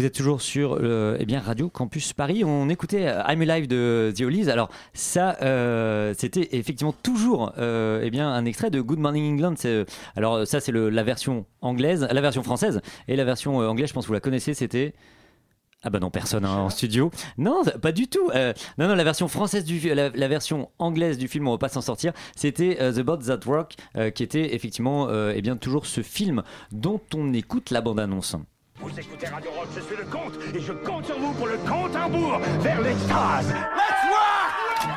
vous êtes toujours sur euh, eh bien, Radio Campus Paris. On écoutait euh, I'm Alive de The Hollies. Alors, ça, euh, c'était effectivement toujours eh bien, un extrait de Good Morning England. Alors, ça, c'est la version anglaise, la version française. Et la version anglaise, je pense que vous la connaissez, c'était. Ah bah non, personne hein, en studio. Non, pas du tout. Non, non, la version française du la, version anglaise du film, on va pas s'en sortir. C'était The Birds That euh, qui était effectivement, eh bien, toujours ce film dont on écoute la bande-annonce. Vous écoutez Radio Rock, je suis le comte et je compte sur vous pour le compte à rebours vers l'extase. Let's rock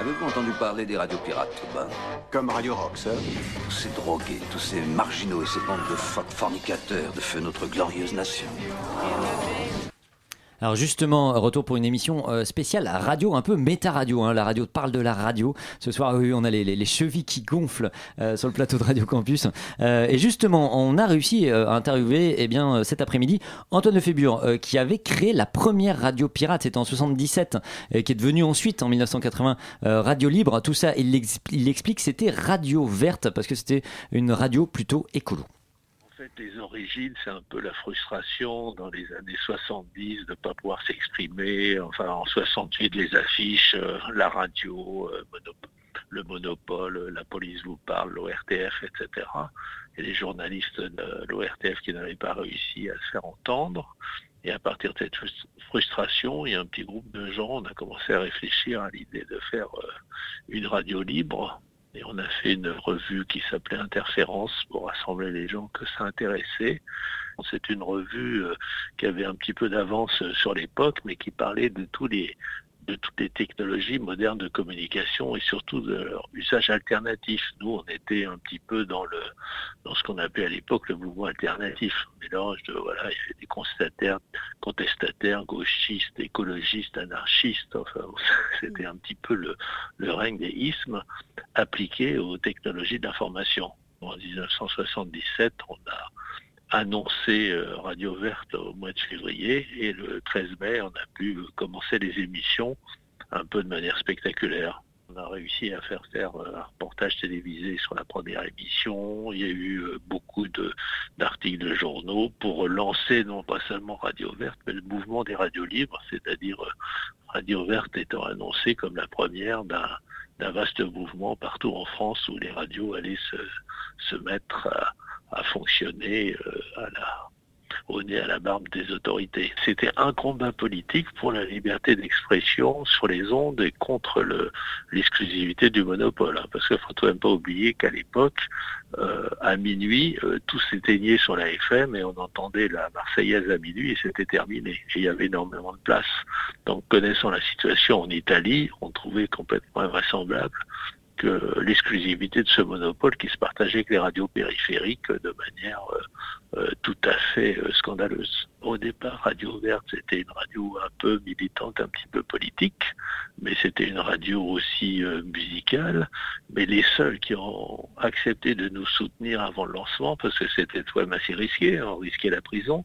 Avez-vous entendu parler des radios pirates, Aubin Comme Radio Rock, ça Tous ces drogués, tous ces marginaux et ces bandes de phoques fornicateurs de feu notre glorieuse nation. Alors justement, retour pour une émission euh, spéciale radio, un peu méta-radio. hein. La radio parle de la radio. Ce soir, on a les, les- les chevilles qui gonflent euh, sur le plateau de Radio Campus. Euh, et justement, on a réussi à interviewer eh bien, cet après-midi Antoine Lefébure, qui avait créé la première radio pirate. C'était en 77, et qui est devenue ensuite, en 1980, euh, Radio Libre. Tout ça, il, l'ex- il explique, c'était Radio Verte, parce que c'était une radio plutôt écolo. Les origines, c'est un peu la frustration dans les années 70 de ne pas pouvoir s'exprimer. Enfin, en 68, les affiches, euh, la radio, euh, le monopole, la police vous parle, l'ORTF, etc. Et les journalistes de l'ORTF qui n'avaient pas réussi à se faire entendre. Et à partir de cette frus- frustration, il y a un petit groupe de gens, on a commencé à réfléchir à l'idée de faire euh, une radio libre. Et on a fait une revue qui s'appelait Interférence pour rassembler les gens que ça intéressait. C'est une revue euh, qui avait un petit peu d'avance sur l'époque, mais qui parlait de tous les de toutes les technologies modernes de communication et surtout de leur usage alternatif. Nous, on était un petit peu dans le dans ce qu'on appelait à l'époque le mouvement alternatif, un mélange de voilà, il y avait des constatataires, contestataires, gauchistes, écologistes, anarchistes. Enfin, c'était un petit peu le le règne des ismes appliqué aux technologies d'information. En 1977, on a annoncé euh, Radio Verte au mois de février et le 13 mai, on a pu commencer les émissions un peu de manière spectaculaire. On a réussi à faire faire euh, un reportage télévisé sur la première émission. Il y a eu euh, beaucoup d'articles de journaux pour lancer non pas seulement Radio Verte, mais le mouvement des radios libres, c'est-à-dire Radio Verte étant annoncée comme la première d'un d'un vaste mouvement partout en France où les radios allaient se, se mettre à, à fonctionner euh, à la, au nez à la barbe des autorités. C'était un combat politique pour la liberté d'expression sur les ondes et contre le- l'exclusivité du monopole. hein, parce qu'il faut tout même pas oublier qu'à l'époque, euh, à minuit, euh, tout s'éteignait sur la FM et on entendait la Marseillaise à minuit et c'était terminé. Et il y avait énormément de place. Donc connaissant la situation en Italie, on trouvait complètement invraisemblable que l'exclusivité de ce monopole qui se partageait avec les radios périphériques de manière euh, euh, tout à fait euh, scandaleuse. Au départ, Radio Verte, c'était une radio un peu militante, un petit peu politique, mais c'était une radio aussi musicale. Mais les seuls qui ont accepté de nous soutenir avant le lancement, parce que c'était quand même assez risqué, hein, on risquait la prison,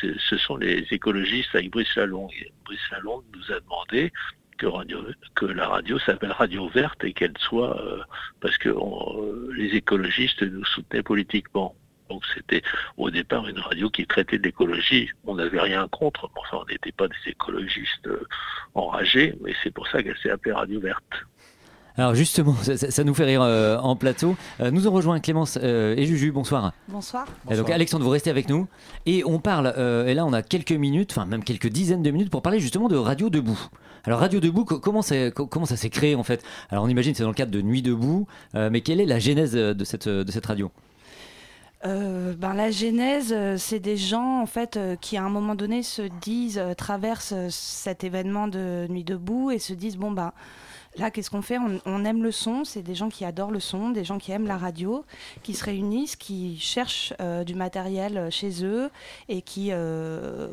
ce sont les écologistes avec Brice Lalonde. Brice Lalonde nous a demandé que, la radio s'appelle Radio Verte et qu'elle soit euh, parce que euh, les écologistes nous soutenaient politiquement. Donc c'était au départ une radio qui traitait de l'écologie. On n'avait rien contre, enfin on n'était pas des écologistes euh, enragés, mais c'est pour ça qu'elle s'est appelée Radio Verte. Alors justement, ça, ça- ça nous fait rire euh, en plateau. Euh, nous ont rejoint Clémence euh, et Juju. Bonsoir. Bonsoir. Et donc Alexandre, vous restez avec nous et on parle. euh, et là, on a quelques minutes, enfin même quelques dizaines de minutes pour parler justement de Radio Debout. Alors Radio Debout, co- comment, comment ça s'est créé en fait? Alors on imagine que c'est dans le cadre de Nuit Debout, euh, mais quelle est la genèse euh, de cette, de cette radio? Euh, ben, la genèse, euh, c'est des gens en fait euh, qui à un moment donné se disent, traversent cet événement de Nuit debout et se disent bon ben là qu'est-ce qu'on fait? On, aime le son, c'est des gens qui adorent le son, des gens qui aiment la radio, qui se réunissent, qui cherchent du matériel chez eux et qui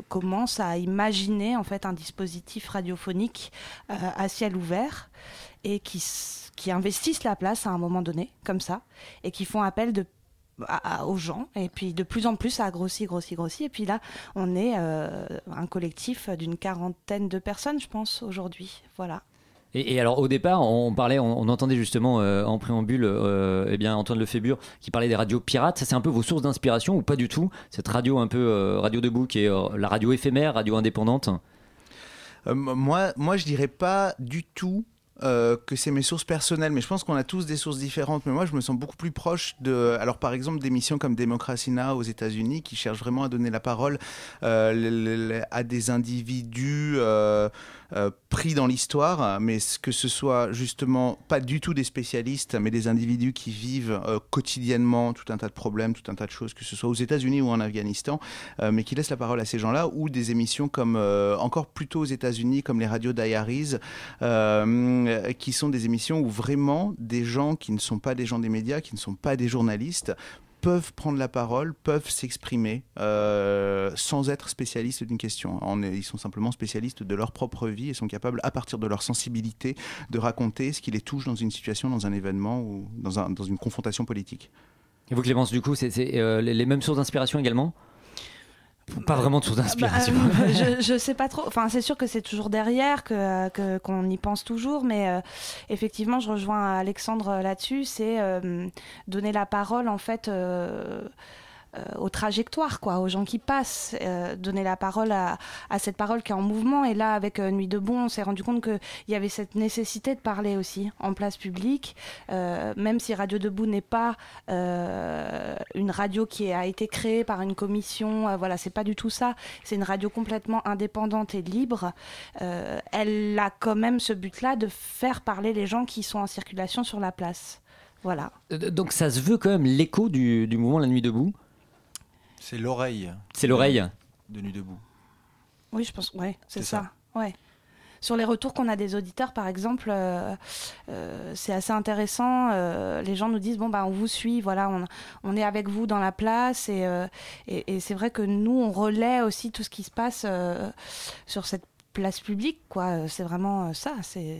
commencent à imaginer en fait un dispositif radiophonique à ciel ouvert et qui qui investissent la place à un moment donné comme ça et qui font appel de à- à- aux gens et puis de plus en plus ça a grossi grossi grossi et puis là on est euh, un collectif d'une quarantaine de personnes je pense aujourd'hui voilà Et, et alors au départ, on parlait, on, on entendait justement euh, en préambule, euh, eh bien Antoine Lefébure qui parlait des radios pirates. Ça, c'est un peu vos sources d'inspiration ou pas du tout Cette radio un peu euh, radio debout qui est euh, la radio éphémère, radio indépendante? Euh, moi, moi, je dirais pas du tout euh, que c'est mes sources personnelles, mais je pense qu'on a tous des sources différentes. Mais moi, je me sens beaucoup plus proche de, alors par exemple, d'émissions comme Democracy Now aux États-Unis, qui cherchent vraiment à donner la parole euh, à des individus euh, euh, pris dans l'histoire, mais que ce soit justement pas du tout des spécialistes, mais des individus qui vivent euh, quotidiennement tout un tas de problèmes, tout un tas de choses, que ce soit aux États-Unis ou en Afghanistan, euh, mais qui laissent la parole à ces gens-là, ou des émissions comme encore plutôt aux États-Unis, comme les radios Diaries, qui sont des émissions où vraiment des gens qui ne sont pas des gens des médias, qui ne sont pas des journalistes, peuvent prendre la parole, peuvent s'exprimer euh, sans être spécialistes d'une question. Ils sont simplement spécialistes de leur propre vie et sont capables, à partir de leur sensibilité, de raconter ce qui les touche dans une situation, dans un événement ou dans, un- dans une confrontation politique. Et vous Clémence, du coup, c'est euh, les mêmes sources d'inspiration également? Pas vraiment de d'inspiration. Bah, euh, je, sais pas trop. Enfin, c'est sûr que c'est toujours derrière, que que- qu'on y pense toujours, mais euh, effectivement, je rejoins Alexandre là-dessus. C'est euh, donner la parole, en fait. Euh, aux trajectoires, quoi, aux gens qui passent, euh, donner la parole à, cette parole qui est en mouvement. Et là, avec euh, Nuit de Bon, on s'est rendu compte qu'il y avait cette nécessité de parler aussi en place publique, même si Radio Debout n'est pas une radio qui a été créée par une commission, voilà, c'est pas du tout ça. C'est une radio complètement indépendante et libre. Elle a quand même ce but-là de faire parler les gens qui sont en circulation sur la place. Voilà. Donc ça se veut quand même l'écho du mouvement La Nuit debout? C'est l'oreille. C'est l'oreille. De Nuit debout. Oui, je pense, ouais, c'est C'est ça. Ouais. Sur les retours qu'on a des auditeurs, par exemple, euh, euh, c'est assez intéressant. euh, les gens nous disent bon bah on vous suit, voilà, on, on est avec vous dans la place et, euh, et, et c'est vrai que nous on relaie aussi tout ce qui se passe euh, sur cette place publique, quoi. C'est vraiment ça. C'est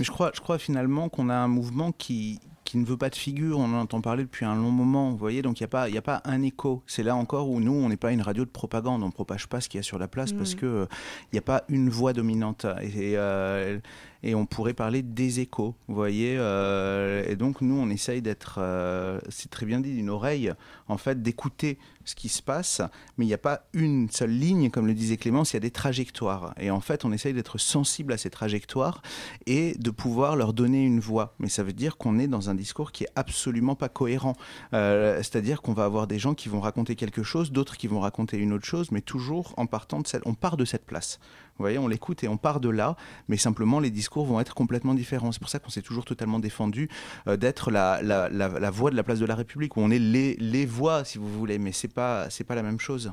Mais je crois, je crois finalement qu'on a un mouvement qui, qui ne veut pas de figure. On en entend parler depuis un long moment, vous voyez. Donc il n'y a, pas- y a pas un écho. C'est là encore où nous, on n'est pas une radio de propagande. On ne propage pas ce qu'il y a sur la place parce Mhm. que euh, n'y a pas une voix dominante. Et, et, euh, et on pourrait parler des échos, vous voyez. euh, et donc nous, on essaye d'être, euh, c'est très bien dit, une oreille, en fait, d'écouter ce qui se passe. Mais il n'y a pas une seule ligne, comme le disait Clémence, il y a des trajectoires. Et en fait, on essaye d'être sensible à ces trajectoires et de pouvoir leur donner une voix. Mais ça veut dire qu'on est dans un discours qui est absolument pas cohérent. Euh, C'est-à-dire qu'on va avoir des gens qui vont raconter quelque chose, d'autres qui vont raconter une autre chose, mais toujours en partant de cette, on part de cette place. Vous voyez, on l'écoute et on part de là, mais simplement les discours vont être complètement différents. C'est pour ça qu'on s'est toujours totalement défendu euh, d'être la, la, la, la voix de la place de la République, où on est les, les voix, si vous voulez, mais c'est pas pas la même chose.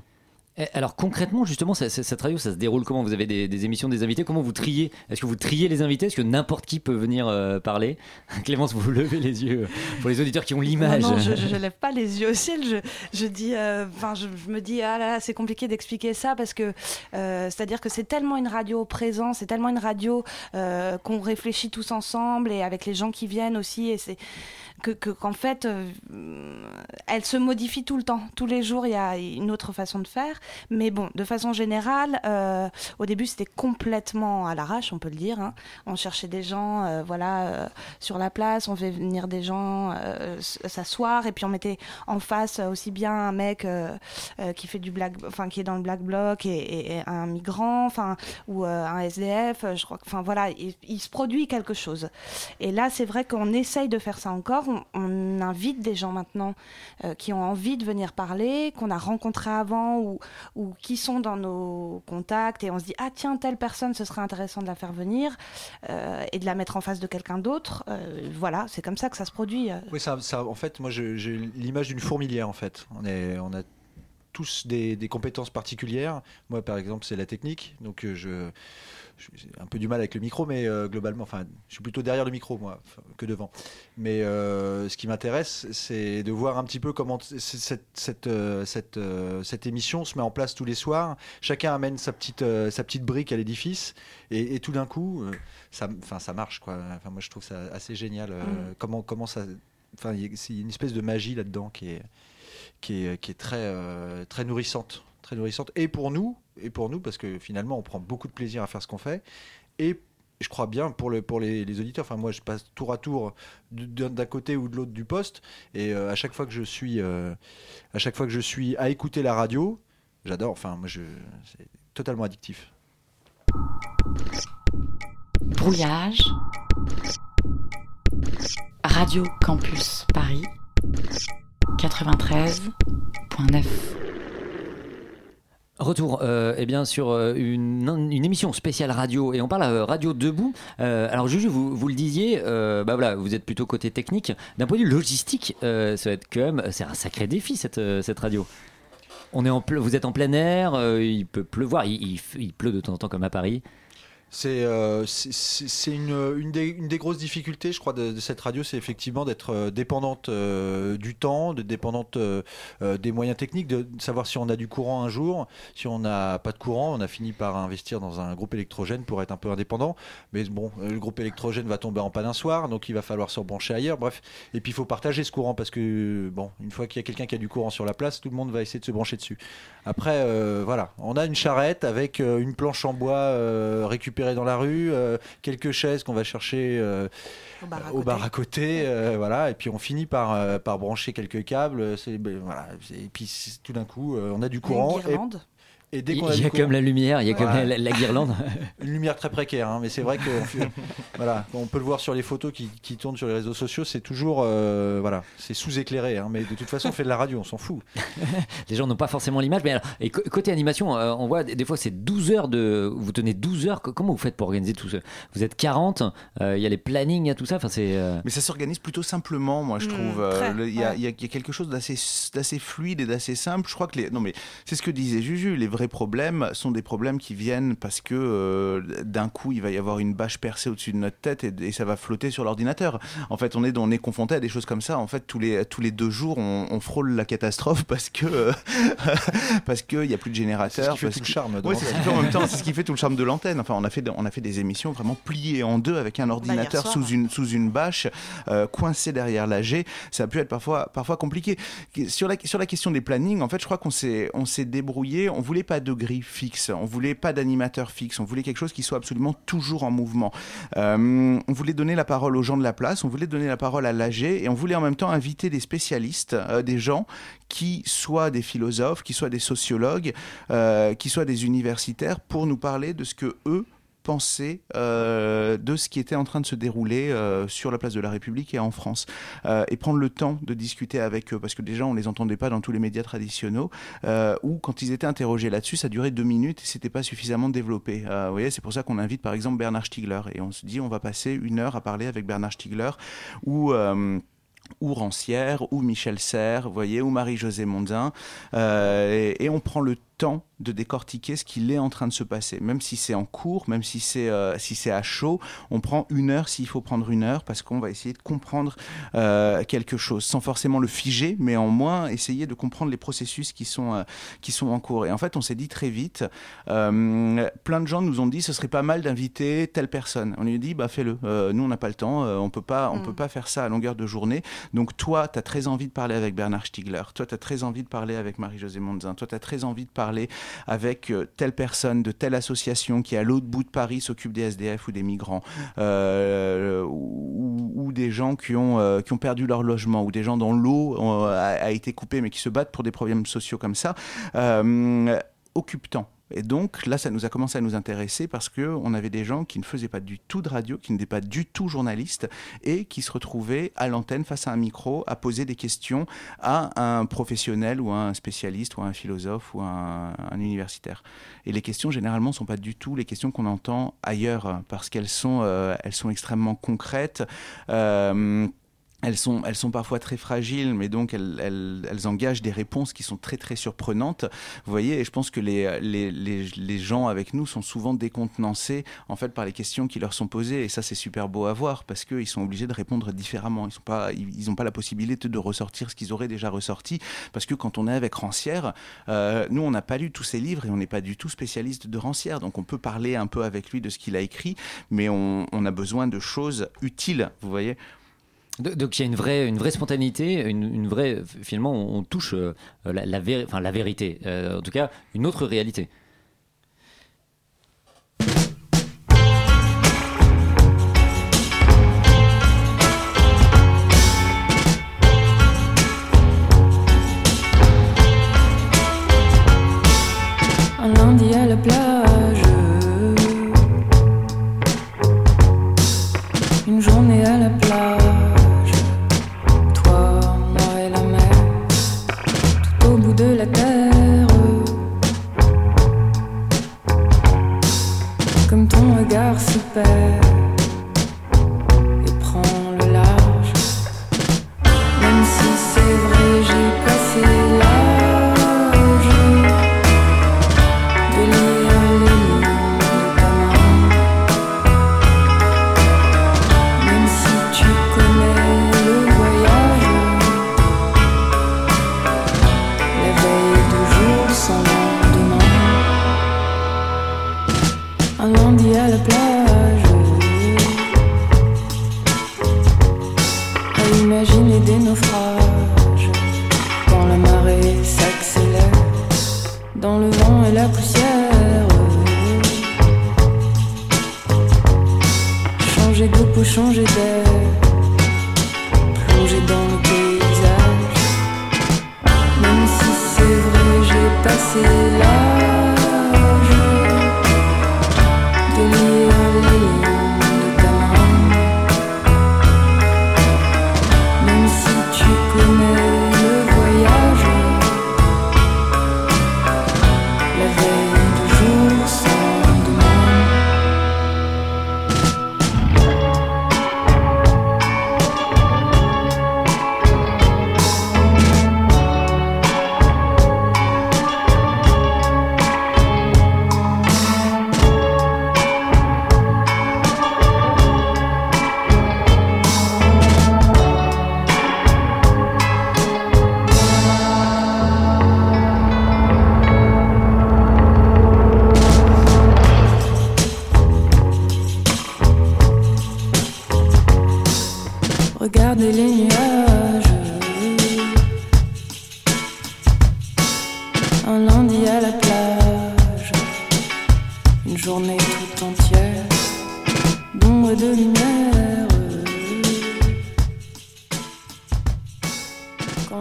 Eh, Alors concrètement, justement, ça- ça- cette radio, ça se déroule comment? Vous avez des, des émissions, des invités Comment vous triez? Est-ce que vous triez les invités? Est-ce que n'importe qui peut venir euh, parler? Clémence, vous levez les yeux pour les auditeurs qui ont l'image. Non, non, je, je lève pas les yeux au ciel. Je, je dis, euh, je, je me dis, ah là, là, c'est compliqué d'expliquer ça parce que, euh, c'est-à-dire que c'est tellement une radio au présent, c'est tellement une radio euh, qu'on réfléchit tous ensemble et avec les gens qui viennent aussi, et c'est que que- qu'en fait, euh, elle se modifie tout le temps. Tous les jours, il y a une autre façon de faire. Mais bon, de façon générale, euh, au début, c'était complètement à l'arrache, on peut le dire. hein. On cherchait des gens, euh, voilà, sur la place. On fait venir des gens s'asseoir, et puis on mettait en face aussi bien un mec qui fait du black, enfin qui est dans le black bloc et, un migrant, enfin ou un SDF. Je crois, enfin voilà, il, il se produit quelque chose. Et là, c'est vrai qu'on essaye de faire ça encore. On, invite des gens maintenant euh, qui ont envie de venir parler, qu'on a rencontrés avant ou, qui sont dans nos contacts, et on se dit ah tiens telle personne, ce serait intéressant de la faire venir euh, et de la mettre en face de quelqu'un d'autre. Euh, voilà, c'est comme ça que ça se produit. Oui, ça, en fait, moi, j'ai l'image d'une fourmilière, en fait. On, a tous des, des compétences particulières. Moi, par exemple, c'est la technique. Donc, je- j'ai un peu du mal avec le micro, mais euh, globalement, enfin, je suis plutôt derrière le micro, moi, que devant. Mais euh, ce qui m'intéresse, c'est de voir un petit peu comment cette, cette, euh, cette, cette émission se met en place tous les soirs. Chacun amène sa petite, sa petite brique à l'édifice. Et, et tout d'un coup, ça, ça marche, quoi. Enfin, moi, je trouve ça assez génial. Mm. comment, comment ça. Enfin, il y a- une espèce de magie là-dedans qui est, qui est, qui est très, très nourrissante. Très nourrissante. Et pour nous, et pour nous, parce que finalement, on prend beaucoup de plaisir à faire ce qu'on fait. Et je crois bien pour, le, pour les, auditeurs. Enfin, moi, je passe tour à tour du- d'un d'un côté ou de l'autre du poste, et euh, à chaque fois que je suis, euh, à chaque fois que je suis à écouter la radio, j'adore. Enfin, moi, je, c'est totalement addictif. Brouillage. Radio Campus Paris. 93.9. Retour euh, eh sur euh, une, émission spéciale radio et on parle euh, radio debout. Alors Juju, vous, le disiez, bah voilà, vous êtes plutôt côté technique. D'un point de vue logistique, ça va être c'est un sacré défi cette, cette radio. On est en vous êtes en plein air, il peut pleuvoir, il pleut de temps en temps comme à Paris. C'est euh, une, des, grosses difficultés, je crois, de, cette radio, c'est effectivement d'être euh, dépendante euh, du temps, de dépendante des moyens techniques, de, savoir si on a du courant un jour, si on n'a pas de courant, on a fini par investir dans un groupe électrogène pour être un peu indépendant. Mais bon, le groupe électrogène va tomber en panne un soir, donc il va falloir se rebrancher ailleurs. Bref, et puis il faut partager ce courant parce que bon, une fois qu'il y a quelqu'un qui a du courant sur la place, tout le monde va essayer de se brancher dessus. Après, voilà, on a une charrette avec une planche en bois euh, dans la rue, euh, quelques chaises qu'on va chercher euh, au bar à côté, euh, voilà, et puis on finit par, par brancher quelques câbles. C'est, ben, voilà, et puis tout d'un coup, on a du courant. guirlande. Et, dès Il qu'on il y a comme la lumière, il y a comme Voilà. la, la guirlande. Une lumière très précaire, hein, mais c'est vrai que voilà, on peut le voir sur les photos qui, qui tournent sur les réseaux sociaux, c'est toujours euh, voilà, c'est sous-éclairé, hein, mais de toute façon on fait de la radio, on s'en fout. Les gens n'ont pas forcément l'image. Mais alors, et co- côté animation, euh, on voit des, fois c'est 12 heures de. Vous tenez 12 heures. co- Comment vous faites pour organiser tout ça? Vous êtes 40, euh, il y a les plannings, il y a tout ça. Enfin, c'est. euh, Mais ça s'organise plutôt simplement, moi, je trouve. Il y, a- ouais. il y a- il y a quelque chose d'assez d'assez fluide et d'assez simple. Je crois que les. Non, mais c'est ce que disait Juju. Les vrais problèmes sont des problèmes qui viennent parce que euh, d'un coup, il va y avoir une bâche percée au-dessus de notre tête et, et ça va flotter sur l'ordinateur. En fait, on est, on est confronté à des choses comme ça. En fait, tous les, tous les deux jours, on, on frôle la catastrophe parce que euh, parce qu'il n'y a plus de générateur. C'est ce qui fait parce tout le charme de Ouais, c'est ce qui fait en même temps, c'est ce qui fait tout le charme de l'antenne. Enfin, on a fait, on a fait des émissions vraiment pliées en deux avec un ordinateur soir, sous une sous une bâche, euh, coincé derrière l'AG. Ça a pu être parfois parfois compliqué. Sur la sur la question des plannings, en fait, je crois qu'on s'est on s'est débrouillé. On voulait pas de grille fixe, on voulait pas d'animateur fixe, on voulait quelque chose qui soit absolument toujours en mouvement. Euh, on voulait donner la parole aux gens de la place, on voulait donner la parole à l'AG. Et on voulait en même temps inviter des spécialistes, euh, des gens qui soient des philosophes, qui soient des sociologues, euh, qui soient des universitaires pour nous parler de ce que eux pensaient euh, de ce qui était en train de se dérouler euh, sur la place de la République et en France. Euh, et prendre le temps de discuter avec eux parce que déjà on les entendait pas dans tous les médias traditionnels euh, ou quand ils étaient interrogés là-dessus ça durait deux minutes et c'était pas suffisamment développé. Vous voyez c'est pour ça qu'on invite par exemple Bernard Stiegler. Et on se dit on va passer une heure à parler avec Bernard Stiegler ou ou Rancière, ou Michel Serres, voyez, ou Marie-Josée Mondin, et, et on prend le temps de décortiquer ce qu'il est en train de se passer, même si c'est en cours, même si c'est euh, si c'est à chaud, on prend une heure s'il faut prendre une heure parce qu'on va essayer de comprendre euh, quelque chose, sans forcément le figer, mais en moins essayer de comprendre les processus qui sont euh, qui sont en cours. Et en fait, on s'est dit très vite, plein de gens nous ont dit ce serait pas mal d'inviter telle personne. On lui a dit bah fais-le. Nous on n'a pas le temps, on peut pas on Mm. peut pas faire ça à longueur de journée. Donc toi, tu as très envie de parler avec Bernard Stiegler, toi tu as très envie de parler avec Marie-Josée Monzin, toi tu as très envie de parler avec euh, telle personne de telle association qui à l'autre bout de Paris s'occupe des SDF ou des migrants euh, ou, des gens qui ont euh, qui ont perdu leur logement ou des gens dont l'eau a, a été coupée mais qui se battent pour des problèmes sociaux comme ça. Euh, occupe-temps. Et donc là, ça nous a commencé à nous intéresser parce que on avait des gens qui ne faisaient pas du tout de radio, qui n'étaient pas du tout journalistes et qui se retrouvaient à l'antenne face à un micro à poser des questions à un professionnel ou à un spécialiste ou à un philosophe ou à un, un universitaire. Et les questions généralement sont pas du tout les questions qu'on entend ailleurs parce qu'elles sont euh, elles sont extrêmement concrètes. Euh, elles sont, elles sont parfois très fragiles, mais donc elles, elles, elles engagent des réponses qui sont très très surprenantes. Vous voyez, et je pense que les, les, les, les gens avec nous sont souvent décontenancés en fait par les questions qui leur sont posées, et ça c'est super beau à voir parce qu'ils sont obligés de répondre différemment. Ils sont pas, ils n'ont pas la possibilité de ressortir ce qu'ils auraient déjà ressorti, parce que quand on est avec Rancière, euh, nous on n'a pas lu tous ses livres et on n'est pas du tout spécialiste de Rancière, donc on peut parler un peu avec lui de ce qu'il a écrit, mais on, on a besoin de choses utiles, vous voyez. Do- Donc il y a une vraie, une vraie spontanéité, une, vraie. Finalement, on, touche euh, la, enfin, la vérité. Euh, en tout cas, une autre réalité.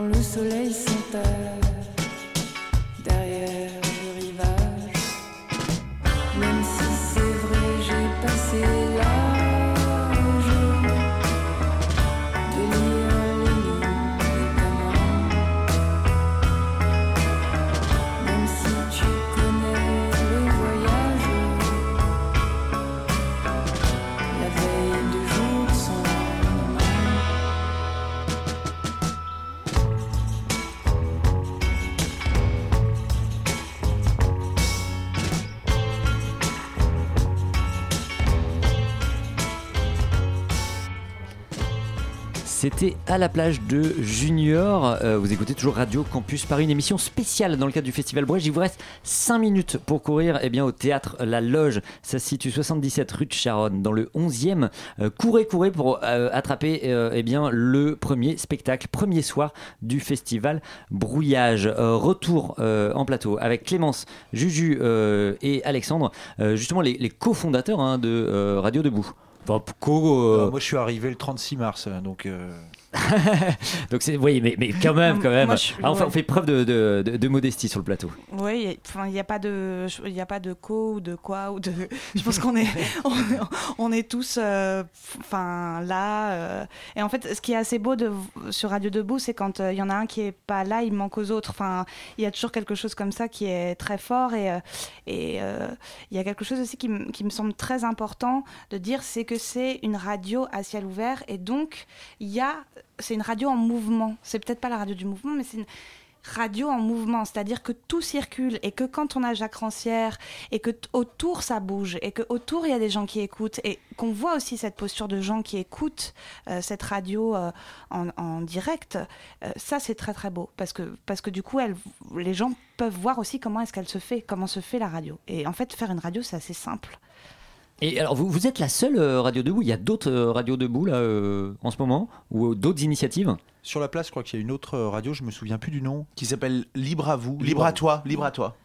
Quand le soleil s'enterre À la plage de Junior. Euh, vous écoutez toujours Radio Campus Paris, une émission spéciale dans le cadre du Festival Brèche. Il vous reste 5 minutes pour courir eh bien, au théâtre La Loge. Ça se situe 77 rue de Charonne, dans le 11e. Euh, courez, courez pour euh, attraper eh bien, le premier spectacle, premier soir du Festival Brouillage. Retour en plateau avec Clémence, Juju et Alexandre, justement les, cofondateurs hein, de Radio Debout. Co, euh, Euh, moi, je suis arrivé le 36 mars, euh, donc. Donc c'est oui mais, mais quand même quand même. Moi, je- Ah, on, fait, ouais. on fait preuve de, de- de- de modestie sur le plateau. Oui, il n'y a pas de, il a pas de co ou de quoi ou de. Je pense qu'on est, on, on est tous, euh, enfin là. euh, et en fait, ce qui est assez beau de, sur Radio Debout, c'est quand euh, il y en a un qui est pas là, il manque aux autres. Enfin, il y a toujours quelque chose comme ça qui est très fort et et il y a quelque chose aussi qui, me- qui me semble très important de dire, c'est que c'est une radio à ciel ouvert et donc il y a, c'est une radio en mouvement. C'est peut-être pas la radio du mouvement, mais c'est une radio en mouvement, c'est-à-dire que tout circule et que quand on a Jacques Rancière et que autour ça bouge et que autour il y a des gens qui écoutent et qu'on voit aussi cette posture de gens qui écoutent euh, cette radio euh, en, direct, euh, ça c'est très très beau parce que parce que du coup les gens peuvent voir aussi comment est-ce qu'elle se fait, comment se fait la radio. Et en fait faire une radio c'est assez simple. Et alors vous, vous êtes la seule euh, radio debout. Il y a d'autres euh, radios debout là euh, en ce moment ou d'autres initiatives? Sur la place, je crois qu'il y a une autre radio, je me souviens plus du nom. Qui s'appelle Libre à vous, Libre Libre à toi, Libre à toi.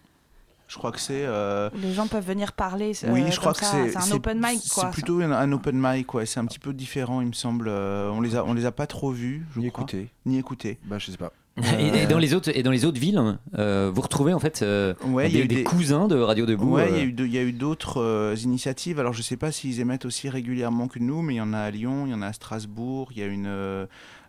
Je crois que c'est. euh, Les gens peuvent venir parler. euh, Oui, je crois comme que ça. c'est. C'est un open mic quoi. C'est plutôt un, un open mic, ouais. C'est un petit peu différent, il me semble. Euh, on les a, on les a pas trop vus, je Ni crois. écoutés. Ni écoutés. Bah, je sais pas. Et, et dans les autres et dans les autres villes, euh, vous retrouvez en fait euh, Ouais, il y des, a eu des des- cousins de Radio Debout. Ouais, il y a euh, il y a eu d'autres euh, initiatives. Alors, je sais pas s'ils émettent aussi régulièrement que nous, mais il y en a à Lyon, il y en a à Strasbourg, il y a une euh,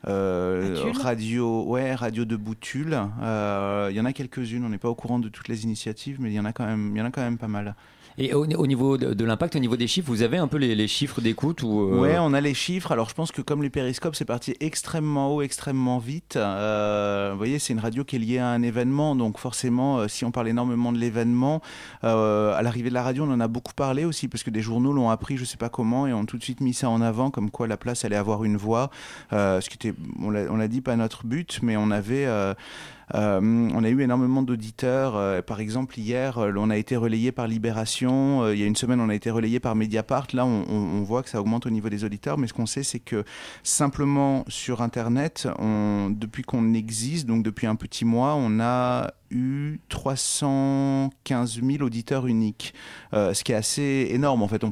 euh, Tulle radio, ouais, radio de Boutul. Euh, il y en a quelques-unes. On n'est pas au courant de toutes les initiatives, mais il y en a quand même, il y en a quand même pas mal. Et au, au niveau de, l'impact, au niveau des chiffres, vous avez un peu les, chiffres d'écoute ou euh, Ouais, on a les chiffres. Alors, je pense que comme les périscopes, c'est parti extrêmement haut, extrêmement vite. Euh, vous voyez, c'est une radio qui est liée à un événement. Donc, forcément, euh, si on parle énormément de l'événement, à l'arrivée de la radio, on en a beaucoup parlé aussi, parce que des journaux l'ont appris, je sais pas comment, et ont tout de suite mis ça en avant, comme quoi la place allait avoir une voix. Ce qui était, on l'a dit, pas notre but, mais on avait. Euh, on a eu énormément d'auditeurs. Euh, par exemple, hier, euh, on a été relayé par Libération. Il y a une semaine, on a été relayé par Mediapart. Là, on, voit que ça augmente au niveau des auditeurs. Mais ce qu'on sait, c'est que simplement sur Internet, depuis qu'on existe, donc depuis un petit mois, on a eu 315 000 auditeurs uniques. Ce qui est assez énorme, en fait.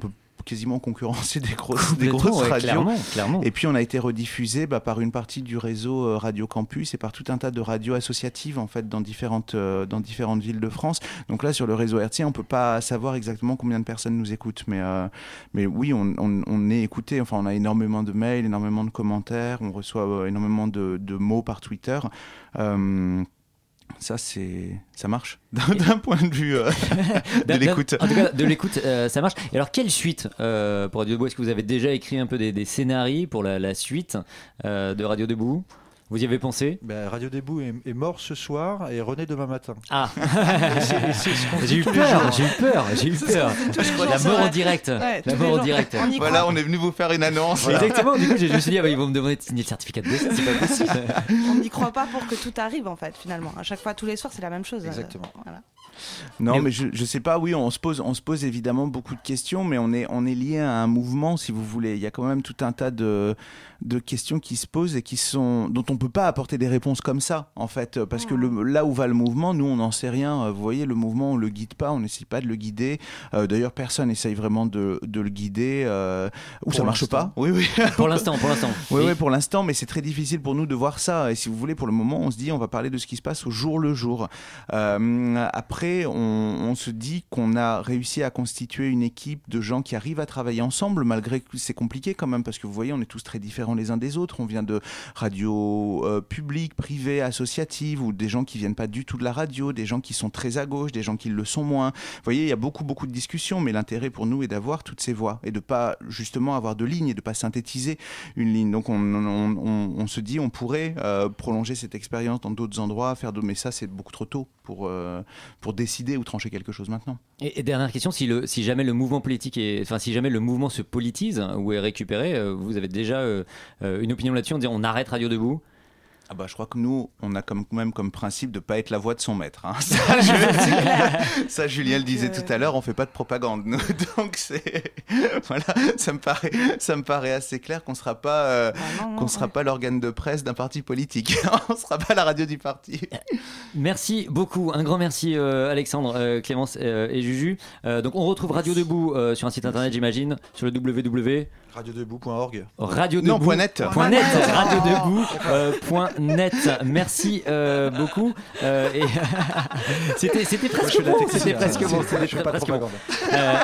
Quasiment concurrencer des grosses, des grosses ouais, radios. clairement, clairement. Et puis on a été rediffusé bah, par une partie du réseau euh, Radio Campus et par tout un tas de radios associatives en fait dans différentes euh, dans différentes villes de France. Donc là sur le réseau RTI, on peut pas savoir exactement combien de personnes nous écoutent, mais euh, mais oui, on, on, on est écouté. Enfin, on a énormément de mails, énormément de commentaires, on reçoit euh, énormément de, de mots par Twitter. Euh, ça, c'est, ça marche d'un point de vue euh, de l'écoute. En tout cas, de l'écoute, euh, ça marche. Et alors, quelle suite euh, pour Radio Debout? Est-ce que vous avez déjà écrit un peu des, des scénarios pour la, la suite de Radio Debout? Vous y avez pensé Ben, Radio Debout est, est mort ce soir et renaît demain matin. Ah J'ai eu peur, j'ai eu peur, j'ai eu peur. La mort en direct. Ouais, la mort en jours. direct. On y Voilà, croit. on est venu vous faire une annonce. Exactement, du coup, je, je me suis dit, ah bah, ils vont me demander de signer le certificat de décès, c'est pas possible. On n'y croit pas pour que tout arrive en fait finalement. À chaque fois, tous les soirs, c'est la même chose. Exactement. Voilà. Non, mais, je, je sais pas. Oui, on se pose, on se pose évidemment beaucoup de questions, mais on est, on est lié à un mouvement, si vous voulez. Il y a quand même tout un tas de, de questions qui se posent et qui sont, dont on peut pas apporter des réponses comme ça, en fait, parce que le, là où va le mouvement, nous, on n'en sait rien. Vous voyez, le mouvement, on le guide pas, on n'essaie pas de le guider. Euh, D'ailleurs, personne n'essaye vraiment de, de le guider. Euh, ou ça marche pas. Oui, oui. Pour l'instant, pour l'instant. Oui, oui, pour l'instant, mais c'est très difficile pour nous de voir ça. Et si vous voulez, pour le moment, on se dit, on va parler de ce qui se passe au jour le jour. Euh, après, on, on se dit qu'on a réussi à constituer une équipe de gens qui arrivent à travailler ensemble, malgré que c'est compliqué quand même, parce que vous voyez, on est tous très différents les uns des autres. On vient de radio euh, publique, privée, associative, ou des gens qui viennent pas du tout de la radio, des gens qui sont très à gauche, des gens qui le sont moins. Vous voyez, il y a beaucoup, beaucoup de discussions, mais l'intérêt pour nous est d'avoir toutes ces voix et de pas justement avoir de ligne et de pas synthétiser une ligne. Donc on, se dit on pourrait euh, prolonger cette expérience dans d'autres endroits, faire de, mais ça c'est beaucoup trop tôt pour euh, pour décider ou trancher quelque chose maintenant. Et, dernière question, si, jamais le mouvement politique est, enfin si jamais le mouvement se politise hein, ou est récupéré, euh, vous avez déjà une opinion là-dessus On dit on arrête Radio Debout Ah bah, je crois que nous, on a comme, quand même comme principe de pas être la voix de son maître. hein. Ça, je- ça, Julien le disait tout à l'heure, on fait pas de propagande. nous. Donc c'est voilà, ça me paraît, ça me paraît assez clair qu'on sera pas, euh, qu'on sera pas l'organe de presse d'un parti politique. on sera pas la radio du parti. Merci beaucoup, un grand merci euh, Alexandre, euh, Clémence euh, et Juju. Euh, donc on retrouve Radio Debout euh, sur un site internet j'imagine, sur le www. Radiodebout.org. Radio Non, Debout- point net. Point net, Radio Debout, euh. Merci euh, beaucoup. Euh, et c'était c'était je presque bon. C'était hein. presque bon. C'était presque bon. Euh,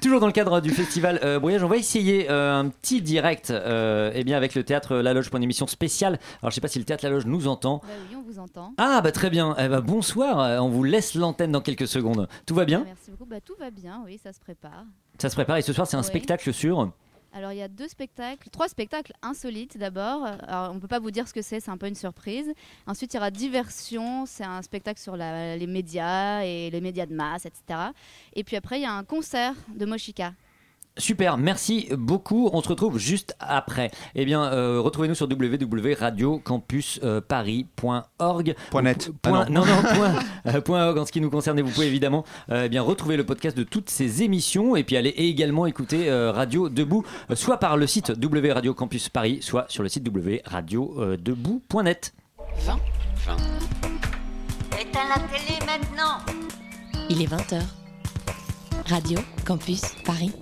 Toujours dans le cadre du festival euh, Brouillage, on va essayer euh, un petit direct euh, eh bien avec le théâtre La Loge pour une émission spéciale. Alors je sais pas si le théâtre La Loge nous entend. Bah oui, on vous entend. Ah bah très bien. Eh bah, bonsoir. Euh, On vous laisse l'antenne dans quelques secondes. Tout va bien? Merci beaucoup. Bah, tout va bien, oui, ça se prépare. Ça se prépare et ce soir c'est un Oui. spectacle sur. Alors il y a deux spectacles, trois spectacles insolites d'abord. Alors on peut pas vous dire ce que c'est, c'est un peu une surprise. Ensuite il y aura diversion, c'est un spectacle sur les médias et les médias de masse, etc. Et puis après il y a un concert de Moshika. Super, merci beaucoup. On se retrouve juste après. Eh bien, euh, retrouvez-nous sur www.radiocampusparis.org. Point net. Point- Ah non. non, non, point, euh, point org en ce qui nous concerne. Et vous pouvez évidemment euh, eh bien, retrouver le podcast de toutes ces émissions et puis aller également écouter euh, Radio Debout, euh, soit par le site www.radiocampusparis, soit sur le site www.radiodebout.net. 20. 20. Éteins la télé maintenant Il est 20h. Radio Campus Paris.